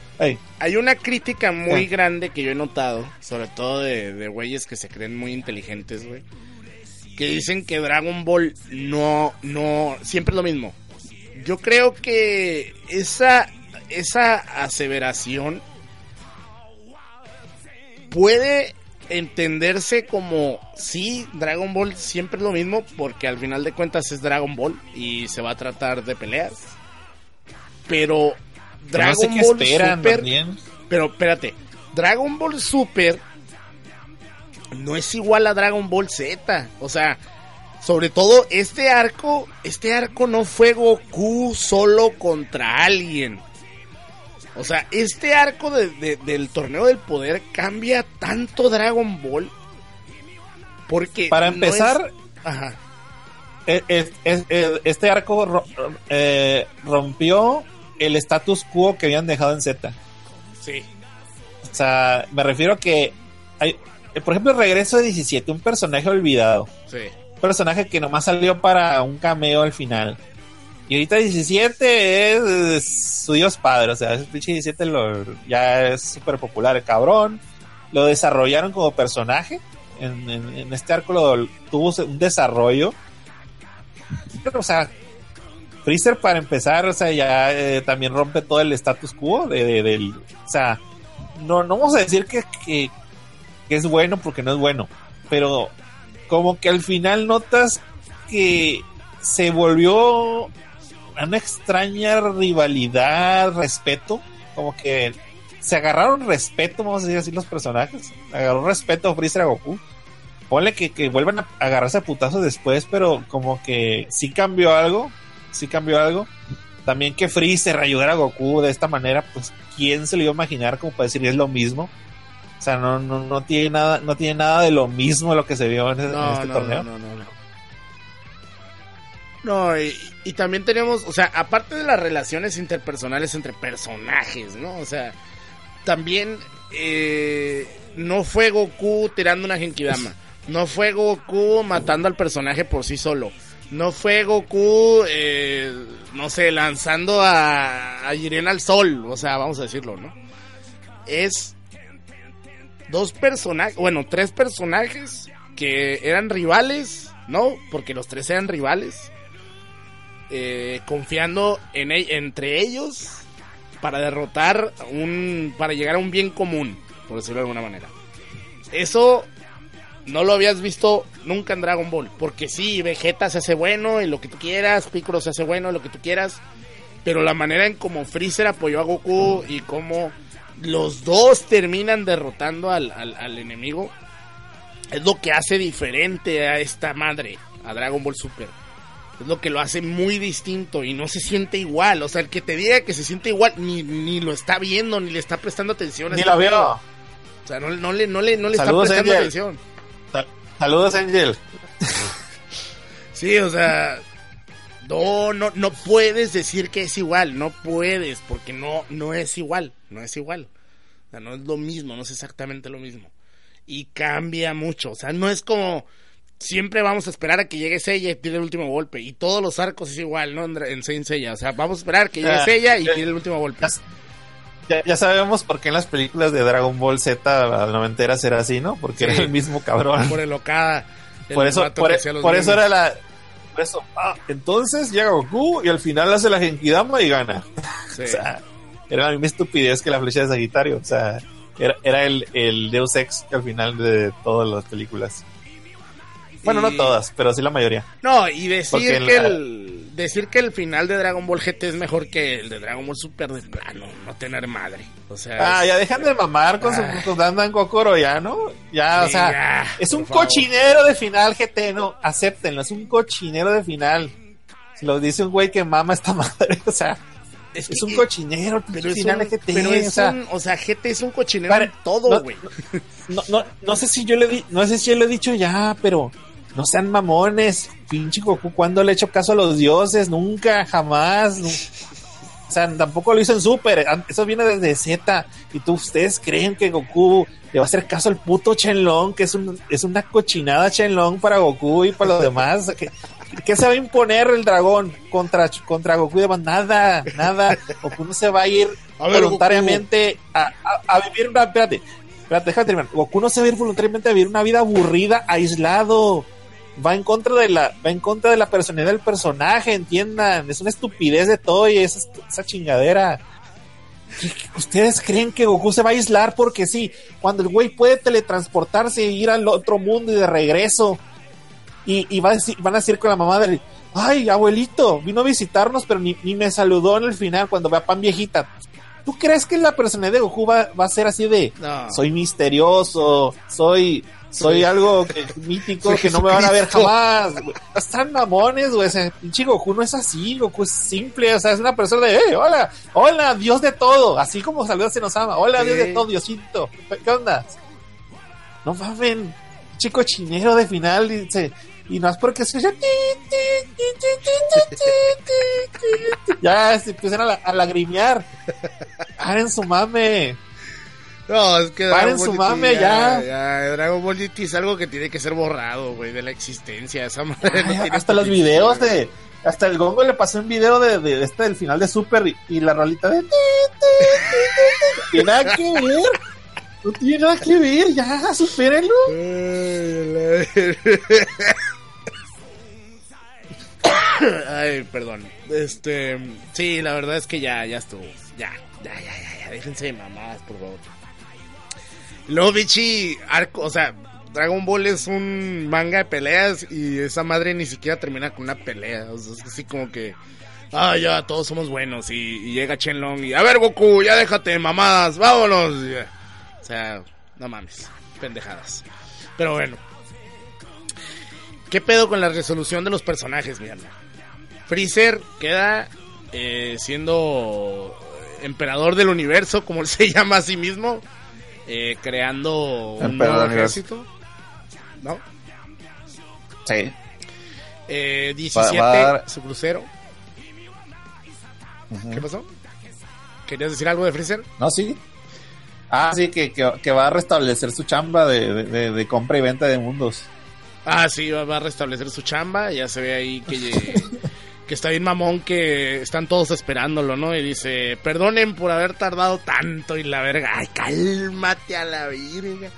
Hay una crítica muy Sí. grande que yo he notado, sobre todo de, de güeyes que se creen muy inteligentes, güey. Que dicen que Dragon Ball no, no, siempre es lo mismo. Yo creo que esa, esa aseveración puede entenderse como, sí, Dragon Ball siempre es lo mismo, porque al final de cuentas es Dragon Ball y se va a tratar de peleas. Pero pero no sé Dragon qué Ball esperan Super también. pero espérate, Dragon Ball Super no es igual a Dragon Ball Z. O sea, sobre todo este arco, este arco no fue Goku solo contra alguien. O sea, este arco de- de- del torneo del poder cambia tanto Dragon Ball. Porque... Para no empezar, es- Ajá. eh, eh, eh, este arco eh, rompió el status quo que habían dejado en Z. Sí. O sea, me refiero a que hay, por ejemplo, el regreso de 17, un personaje olvidado. Sí. Un personaje que nomás salió para un cameo al final. Y ahorita 17 es, es su Dios padre. O sea, ese pinche 17 lo, ya es súper popular, el cabrón. Lo desarrollaron como personaje. En, en- en este arco lo, tuvo un desarrollo. Pero, o sea, Freezer para empezar, o sea, ya eh, también rompe todo el status quo de, de- del... O sea, no, no vamos a decir que es bueno porque no es bueno. Pero como que al final notas que se volvió una extraña rivalidad, respeto, como que se agarraron respeto, vamos a decir así los personajes, agarró respeto a Freezer a Goku. Ponle que, que vuelvan a agarrarse a putazos después, pero como que sí cambió algo, sí cambió algo. También que Freezer ayudara a Goku de esta manera, pues quién se lo iba a imaginar como para decir es lo mismo. O sea, no, no, no tiene nada, no tiene nada de lo mismo lo que se vio en, en este no, torneo. no, no, no, no. No, y, y también tenemos, o sea, aparte de las relaciones interpersonales entre personajes, ¿no? O sea, también eh, no fue Goku tirando una Genkidama. No fue Goku matando al personaje por sí solo. No fue Goku, eh, no sé, lanzando a, a Jiren al sol. O sea, vamos a decirlo, ¿no? Es dos personajes, bueno, tres personajes que eran rivales, ¿no? Porque los tres eran rivales. eh, confiando en e- entre ellos para derrotar un para llegar a un bien común, por decirlo de alguna manera. Eso no lo habías visto nunca en Dragon Ball, porque sí, Vegeta se hace bueno y lo que tú quieras, Piccolo se hace bueno, lo que tú quieras, pero la manera en como Freezer apoyó a Goku y cómo los dos terminan derrotando al, al, al enemigo es lo que hace diferente a esta madre, a Dragon Ball Super. Es lo que lo hace muy distinto y no se siente igual. O sea, el que te diga que se siente igual ni, ni lo está viendo, ni le está prestando atención. a Ni lo vio. sea, no, no le, no le, no le Saludos, está prestando Angel. atención. Sal- Saludos, Angel. Sí, o sea, no, no, no puedes decir que es igual, no puedes, porque no, no es igual, no es igual. O sea, no es lo mismo, no es exactamente lo mismo. Y cambia mucho, o sea, no es como siempre vamos a esperar a que llegue Seiya y tire el último golpe. Y todos los arcos es igual, ¿no? En, en Saint o sea, vamos a esperar que llegue Ah, Seiya y tire el último golpe. Ya, sabemos por qué en las películas de Dragon Ball Z la noventera era así, ¿no? Porque Sí. era el mismo cabrón. Por el Okada. el Por eso, vato por, eso era la. Por eso, ah, entonces llega Goku y al final hace la Genkidama y gana. Sí. O sea, era la misma estupidez que la flecha de Sagitario. O sea, era, era el, el Deus Ex al final de todas las películas. Bueno, no todas, pero sí la mayoría. No, y decir Porque que el decir que el final de Dragon Ball GT es mejor que el de Dragon Ball Super de plano, no tener madre. O sea, Ah, ya dejan de mamar con su Ah. con Dandan Kokoro, ya, ¿no? Ya, o sea, ya, es un favor. cochinero de final GT, no, acéptenlo, es un cochinero de final. Lo dice un güey que mama esta madre, o sea, es, un cochinero pero es final un, GT, pero es o sea, un- o sea, GT es un cochinero en todo, no- güey. no, no, no sé si yo le di, no sé si yo lo he dicho ya, pero no sean mamones, pinche Goku, ¿cuándo le he hecho caso a los dioses? Nunca, jamás. O sea, tampoco lo hizo en Super, eso viene desde Z. Y tú, ustedes creen que Goku le va a hacer caso al puto Shenlong, que es, un, es una cochinada Shenlong para Goku y para los demás. ¿Qué, qué se va a imponer el dragón contra, contra Goku y demás? Nada, nada. Goku no se va a ir A ver, voluntariamente a, a- a vivir una. Espérate, espérate, déjame terminar. Goku no se va a ir voluntariamente a vivir una vida aburrida, aislado. Va en contra de la, va en contra de la personalidad del personaje, entiendan. Es una estupidez de Toy, esa, esa chingadera. ¿Qué- qué- ¿Ustedes creen que Goku se va a aislar? Porque sí, cuando el güey puede teletransportarse e ir al otro mundo y de regreso. Y, y va a decir- van a decir con la mamá del, ay, abuelito, vino a visitarnos, pero ni, ni me saludó en el final cuando ve a Pan viejita. ¿Tú crees que la personalidad de Goku va, va a ser así de, No. soy misterioso, soy, soy algo mítico que no me van a ver jamás. Están mamones, güey. O sea, pinche Goku no es así, Goku es simple. O sea, es una persona de, eh, hola, hola, Dios de todo. Así como saluda se nos ama. Hola. Dios de todo, Diosito. ¿Qué onda? No mamen. Chico chinero de final, dice. Y no es porque se ya, ya se empiezan a, la, a lagrimear. Paren su mame. No, es que Paren su mame, ya. Dragon Ball GT es algo que tiene que ser borrado, güey, de la existencia. Esa madre no Ay, tiene hasta los videos güey. de. Hasta el Gongo le pasó un video de, de este del final de Super y, y la rolita de. Tiene nada que ver. No tiene nada que ver, ya, supérenlo. Ay, perdón. Este, sí, la verdad es que ya, ya estuvo. Ya, ya, ya, ya, ya. Déjense de mamadas, por favor. Luego, bichi, arco, o sea, Dragon Ball es un manga de peleas y esa madre ni siquiera termina con una pelea. O sea, es así como que, ah, ya, todos somos buenos. Y, y llega Shenlong y, a ver, Goku, ya déjate de mamadas, vámonos. O sea, no mames, pendejadas. Pero bueno. ¿Qué pedo con la resolución de los personajes, mierda? Freezer queda eh, siendo emperador del universo, como él se llama a sí mismo, eh, creando un nuevo ejército. ¿No? Sí. Eh, 17, Va- va a dar- su crucero. ¿Qué pasó? ¿Querías decir algo de Freezer? No, sí. Ah, sí, que, que, que va a restablecer su chamba de, de- de- de compra y venta de mundos. Ah, sí, va, va a restablecer su chamba. Ya se ve ahí que, que está bien mamón, que están todos esperándolo, ¿no? Y dice, perdonen por haber tardado tanto y la verga. Ay, cálmate a la virga.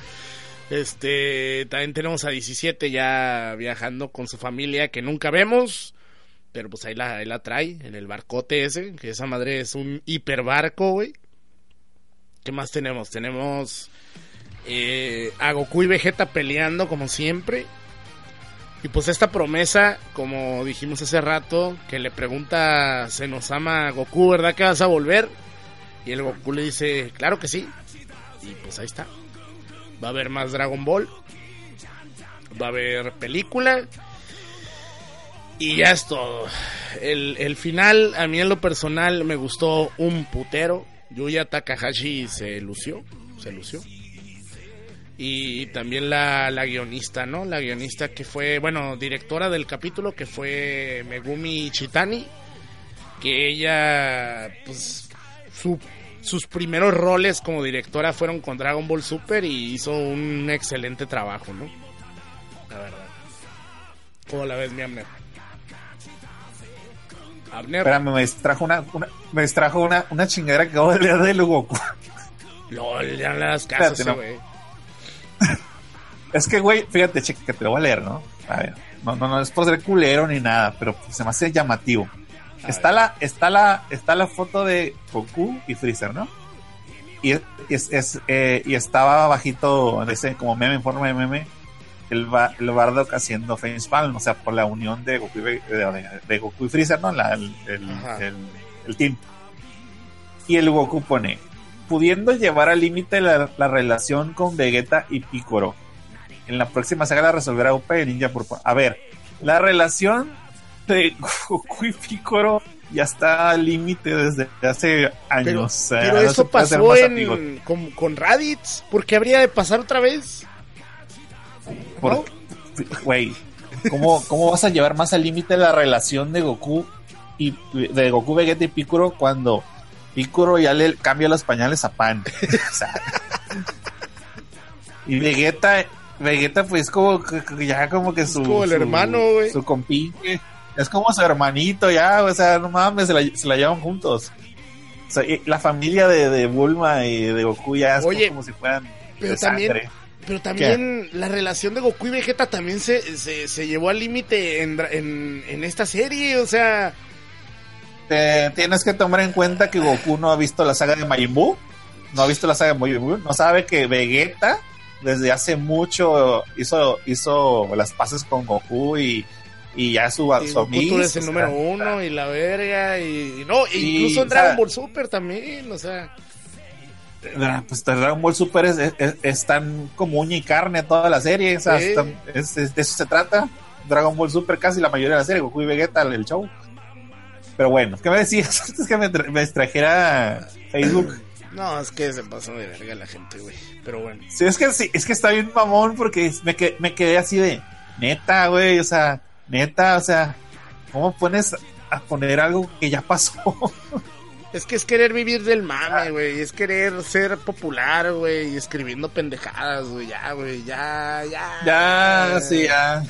Este, también tenemos a 17 ya viajando con su familia que nunca vemos. Pero pues ahí la, ahí la trae en el barcote ese, que esa madre es un hiperbarco, güey. ¿Qué más tenemos? Tenemos eh, a Goku y Vegeta peleando como siempre. Y pues esta promesa, como dijimos hace rato, que le pregunta Senosama a Goku, ¿verdad que vas a volver? Y el Goku le dice, claro que sí. Y pues ahí está. Va a haber más Dragon Ball. Va a haber película. Y ya es todo. El, el final, a mí en lo personal, me gustó un putero. Yuya Takahashi se lució. Se lució. Y también la, la guionista, ¿no? La guionista que fue, bueno, directora del capítulo, que fue Megumi Chitani. Que ella, pues, su- sus primeros roles como directora fueron con Dragon Ball Super y hizo un excelente trabajo, ¿no? La verdad. ¿Cómo la ves, mi Abner? Abner. Espérame, me distrajo una, una- me una, una chingadera que acabo de leer de Goku. LOL, ya no le das caso güey. Es que, güey, fíjate, cheque, que te lo voy a leer, ¿no? A ver, no, no, no es por ser culero ni nada, pero pues se me hace llamativo. A Está ver. la, está la, está la foto de Goku y Freezer, ¿no? Y, es, es- es, eh, y estaba bajito, ese como meme en forma de meme, el, ba- el Bardock haciendo facepalm, o sea, por la unión de Goku y, de, de- de Goku y Freezer, ¿no? La- el, el, Ajá. el- el team. Y el Goku pone, pudiendo llevar al límite la, la relación con Vegeta y Piccolo. En la próxima saga la resolverá Upa y Ninja por... A ver, la relación de Goku y Piccolo ya está al límite desde hace años. Pero, no eso pasó en, con, con Raditz. ¿Por qué habría de pasar otra vez? Güey, ¿cómo, ¿cómo vas a llevar más al límite la relación de Goku y de Goku, Vegeta y Piccolo cuando Piccolo ya le cambia los pañales a Pan? O sea, y Vegeta, Vegeta pues como ya como que su... como el su- hermano, güey. Su compinche. Es como su hermanito ya, o sea, no mames, se la, se la llevan juntos. O sea, y la familia de, de Bulma y de Goku ya es Oye, como si fueran pero de también- sangre. Pero también la relación de Goku y Vegeta también se, se, se llevó al límite en, en, en esta serie. O sea, Te- tienes que tomar en cuenta que Goku no ha visto la saga de Majin Buu, no ha visto la saga de Majin Buu, no sabe que Vegeta desde hace mucho hizo, hizo las paces con Goku y, y ya su, y su amigo, eres el sea, número uno y la verga. Y, y no, e incluso en o sea- Dragon Ball Super también. O sea, Pues Dragon Ball Super es, es, es- es tan como uña y carne toda la serie, o sea, Sí. es es- es- de eso se trata. Dragon Ball Super casi la mayoría de la serie, Goku y Vegeta, el show. Pero bueno, ¿qué me decías? Es que me extrajera Facebook. No, es que se pasó de verga la gente, güey. Pero bueno. Sí, es que sí, es que está bien mamón porque me, que- me quedé así de neta, güey, o sea, neta, o sea, ¿cómo pones a poner algo que ya pasó? Es que es querer vivir del mame, güey. Es querer ser popular, güey. Y escribiendo pendejadas, güey. Ya, güey. Ya, ya. ya, sí, ya.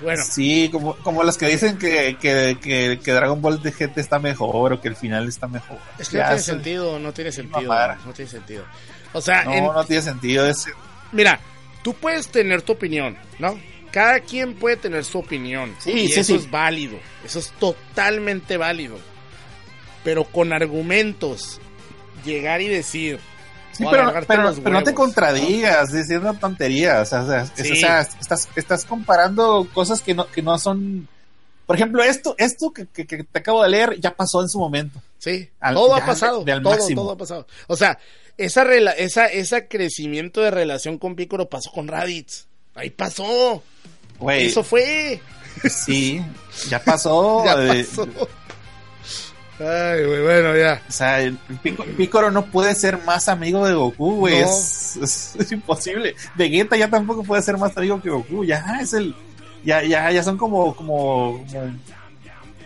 Bueno, Sí, como, como las que dicen que, que, que, que Dragon Ball de GT está mejor o que el final está mejor. es que no tiene sentido, no tiene sentido. No tiene sentido. O sea, No, en- no tiene sentido. Es, mira, tú puedes tener tu opinión, ¿no? Cada quien puede tener su opinión. Sí, y sí, eso sí. es válido. Eso es totalmente válido. Pero con argumentos, llegar y decir. Sí, pero, pero, pero no te contradigas diciendo tonterías. O sea, es- o sea, estás, estás comparando cosas que no, que no son. Por ejemplo, esto, esto que, que- que te acabo de leer ya pasó en su momento. Sí, Al- todo ha pasado, de- de al todo, máximo. todo ha pasado. O sea, esa rela esa, esa crecimiento de relación con Piccolo pasó con Raditz. Ahí pasó. Güey, Eso fue. sí, ya pasó. ya eh, pasó. Ay, güey, bueno, ya. O sea, el Pico- Piccolo no puede ser más amigo de Goku, güey. No. Es, es- es imposible. Vegeta ya tampoco puede ser más amigo que Goku. Ya es el. Ya, ya, ya son como, como, como,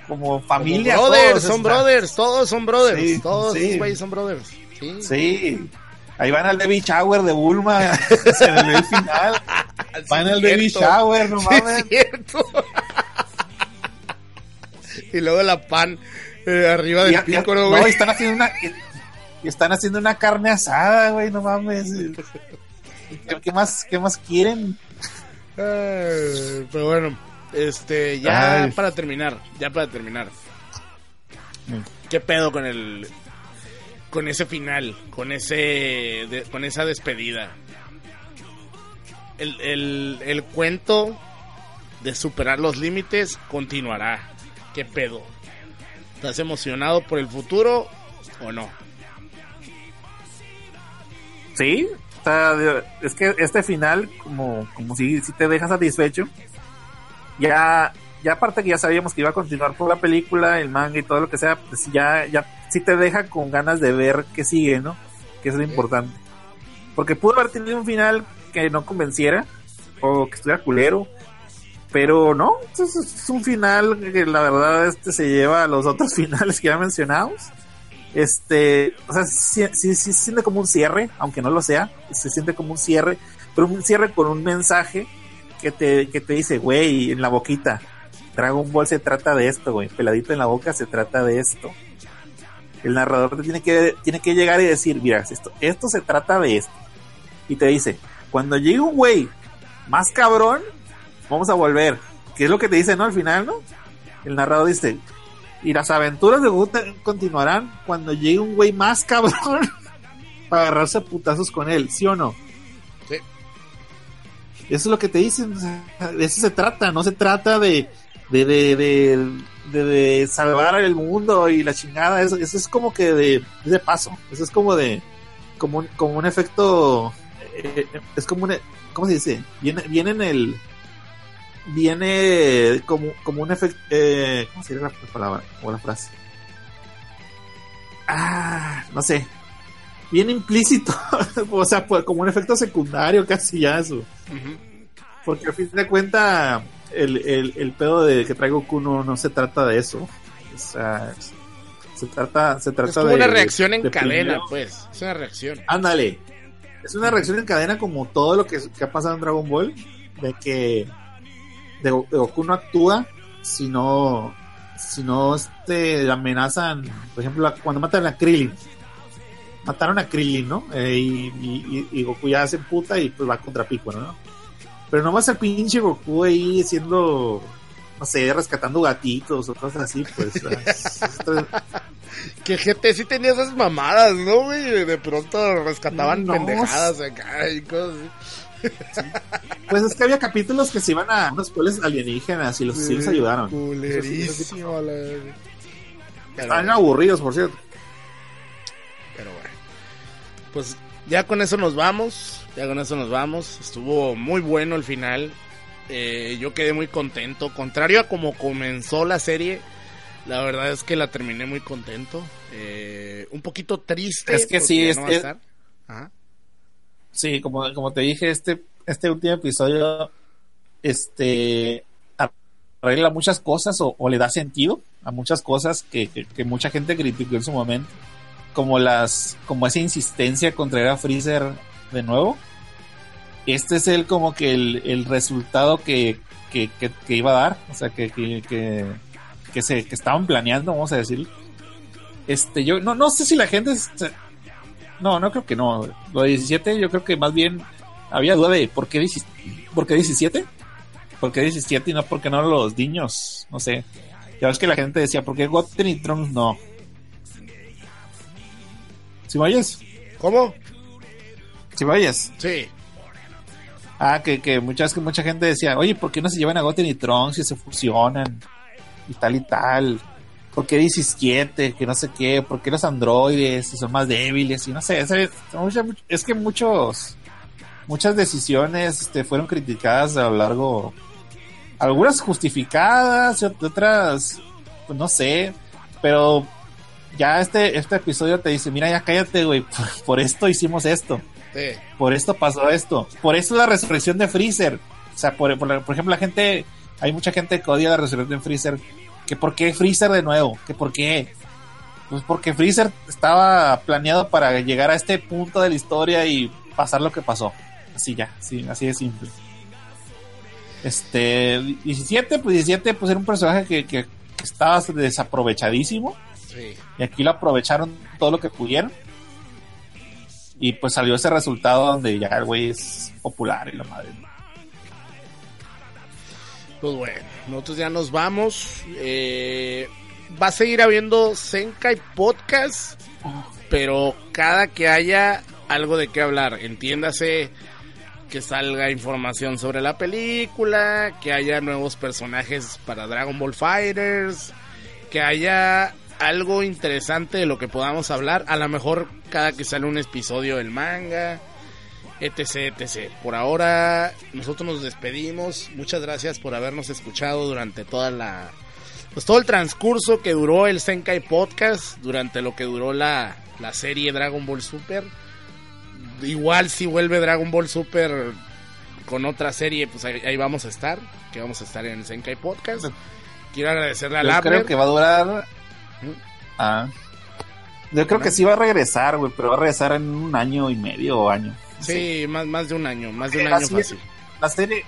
como familia. Como brothers, todos, son brothers, todos son brothers. Sí, todos sí. esos güeyes son brothers. Sí. Sí. Ahí van al baby shower de Bulma en el final. Sí, Van al baby shower, no mames. es cierto. y luego la pan eh, arriba del no, güey. y están haciendo una. están haciendo una carne asada, güey, no mames. ¿Qué, más, qué más quieren? Ay, pero bueno, este, ya Ay. para terminar, ya para terminar. ¿Qué pedo con el con ese final, con ese de- con esa despedida? El, el, el cuento de superar los límites continuará. ¿Qué pedo? ¿Estás emocionado por el futuro o no? Sí, o sea, es que este final, como, como si, si te deja satisfecho, ya, ya aparte que ya sabíamos que iba a continuar por la película, el manga y todo lo que sea, pues ya, ya sí te deja con ganas de ver qué sigue, ¿no? Que es lo importante. Porque pudo haber tenido un final que no convenciera o que estuviera culero. Pero no, es, un final que la verdad este se lleva a los otros finales que ya mencionamos. Este, o sea, sí se siente como un cierre, aunque no lo sea, se siente como un cierre, pero un cierre con un mensaje que te, que te dice, güey, en la boquita, Dragon Ball se trata de esto, güey, peladito en la boca se trata de esto. El narrador te tiene que, tiene que llegar y decir, mira, esto, esto se trata de esto. Y te dice, cuando llegue un güey más cabrón, vamos a volver. ¿Qué es lo que te dice, no? Al final, ¿no? El narrador dice, y las aventuras de Goku continuarán cuando llegue un güey más cabrón para agarrarse a putazos con él, ¿sí o no? Sí. Eso es lo que te dicen, de eso se trata, no se trata de, de, de, de, de- de salvar el mundo y la chingada, eso, eso es como que de, de paso, eso es como de, como un, como un efecto, eh, es como un, ¿cómo se dice? Viene, viene en el, viene como, como un efecto, eh, ¿cómo sería la palabra o la frase? Ah, no sé. Bien implícito, o sea, pues, como un efecto secundario casi ya eso. Porque al fin de cuentas, el, el, el pedo de que traigo Goku no, se trata de eso. O sea, se trata, se trata Es como de. una reacción en de cadena, primero- pues. Es una reacción. Ándale. Es una reacción en cadena como todo lo que, que ha pasado en Dragon Ball. De que de, Goku no actúa si no, si no este, amenazan. Por ejemplo, cuando matan a Krillin. Mataron a Krillin, ¿no? Eh, y, y- y- y Goku ya se puta y pues va contra Piccolo, ¿no? Pero nomás el pinche Goku ahí siendo, no sé, rescatando gatitos o cosas así, pues. es- es- Que GT sí tenía esas mamadas, ¿no, güey? De pronto rescataban No. pendejadas acá y cosas así. Pues es que había capítulos que se iban a unos pueblos alienígenas y los, sí los ayudaron. Culerísimo, la aburridos, por cierto. pero bueno. Pues ya con eso nos vamos. Ya con eso nos vamos. Estuvo muy bueno el final. Eh, yo quedé muy contento. Contrario a como comenzó la serie, la verdad es que la terminé muy contento. Eh, un poquito triste. Es que sí, es- no va a es- estar. Ajá. Sí, como, como te dije, este, este último episodio este arregla muchas cosas o, le da sentido a muchas cosas que, que- mucha gente criticó en su momento. Como las, como esa insistencia con traer a Freezer de nuevo. Este es el como que el, el resultado que, que, iba a dar. O sea que, que, se, que estaban planeando, vamos a decir. Este, yo no, no sé si la gente no, no creo que no. Lo de 17, yo creo que más bien había duda de por qué, 17 ¿por qué 17. ¿Por qué 17 y no por qué no los niños? No sé. Ya ves que la gente decía, ¿por qué Goten y Trunks no? ¿Sí me oyes? ¿Cómo? ¿Sí me oyes? Sí. Ah, que, que muchas, que mucha gente decía, oye, ¿por qué no se llevan a Goten y Trunks y se fusionan? Y tal y tal. ¿Por qué 17? Que no sé qué. ¿Por qué los androides si son más débiles? Y no sé. Es, es que muchos, muchas decisiones este, fueron criticadas a lo largo. Algunas justificadas, y otras, pues no sé. Pero ya este, este episodio te dice, mira, ya cállate, güey. Por, por esto hicimos esto Sí. por esto pasó esto. Por eso la resurrección de Freezer. O sea, por, por, por ejemplo, la gente, hay mucha gente que odia la resurrección de Freezer. Que por qué Freezer de nuevo, que por qué. Pues porque Freezer estaba planeado para llegar a este punto de la historia y pasar lo que pasó. Así ya, sí, así de simple. Este, 17, pues 17, pues era un personaje que, que, que estaba desaprovechadísimo. Sí. Y aquí lo aprovecharon todo lo que pudieron. Y pues salió ese resultado donde ya el güey es popular y la madre. Pues bueno, nosotros ya nos vamos. Eh, va a seguir habiendo Senkai Podcast, pero cada que haya algo de qué hablar, entiéndase que salga información sobre la película, que haya nuevos personajes para Dragon Ball Fighters, que haya algo interesante de lo que podamos hablar, a lo mejor cada que sale un episodio del manga, etc, etc. Por ahora nosotros nos despedimos. Muchas gracias por habernos escuchado durante toda la pues todo el transcurso que duró el Senkai Podcast, durante lo que duró la, la serie Dragon Ball Super. igual si vuelve Dragon Ball Super con otra serie, pues ahí, ahí vamos a estar, que vamos a estar en el Senkai Podcast. Quiero agradecerle a Yo Labner. creo que va a durar. Ah. Yo creo que sí va a regresar, güey, pero va a regresar en un año y medio o año. Sí, más, más de un año, más de un Eh, año fácil. La serie,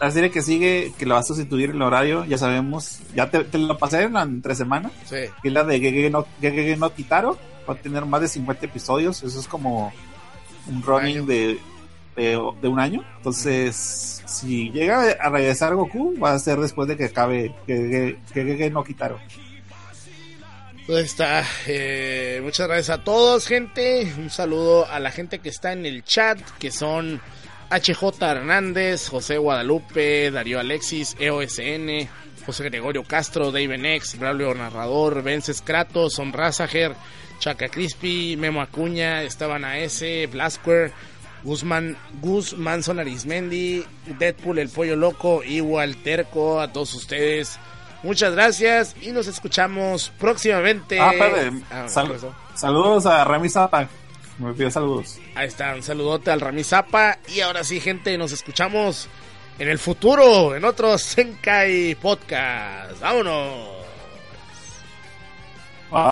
la serie que sigue, que la va a sustituir el horario, ya sabemos. Ya te, te lo pasé en, entre semanas. Sí. Que es la de Gege no, Gege no Kitaro. Va a tener más de 50 episodios. Eso es como un running de, de un año. Entonces, si llega a regresar Goku, va a ser después de que acabe Gege Gege no Kitaro. Pues está. eh, muchas gracias a todos, gente. Un saludo a la gente que está en el chat, que son HJ Hernández, José Guadalupe, Darío Alexis, EOSN, José Gregorio Castro, David X, Braulio Narrador, Vences Kratos, Son Razager, Chaca Crispy, Memo Acuña, Esteban AS, Blasquer, Guzmán, Gus Manson Arismendi, Deadpool el Pollo Loco, igual Terco, a todos ustedes. Muchas gracias y nos escuchamos próximamente. Ah, espérate. Ah, saludos a Rami Zappa. Me pidió saludos. Ahí está, un saludote al Rami Zapa. Y ahora sí, gente, nos escuchamos en el futuro, en otro Senkai Podcast. ¡Vámonos!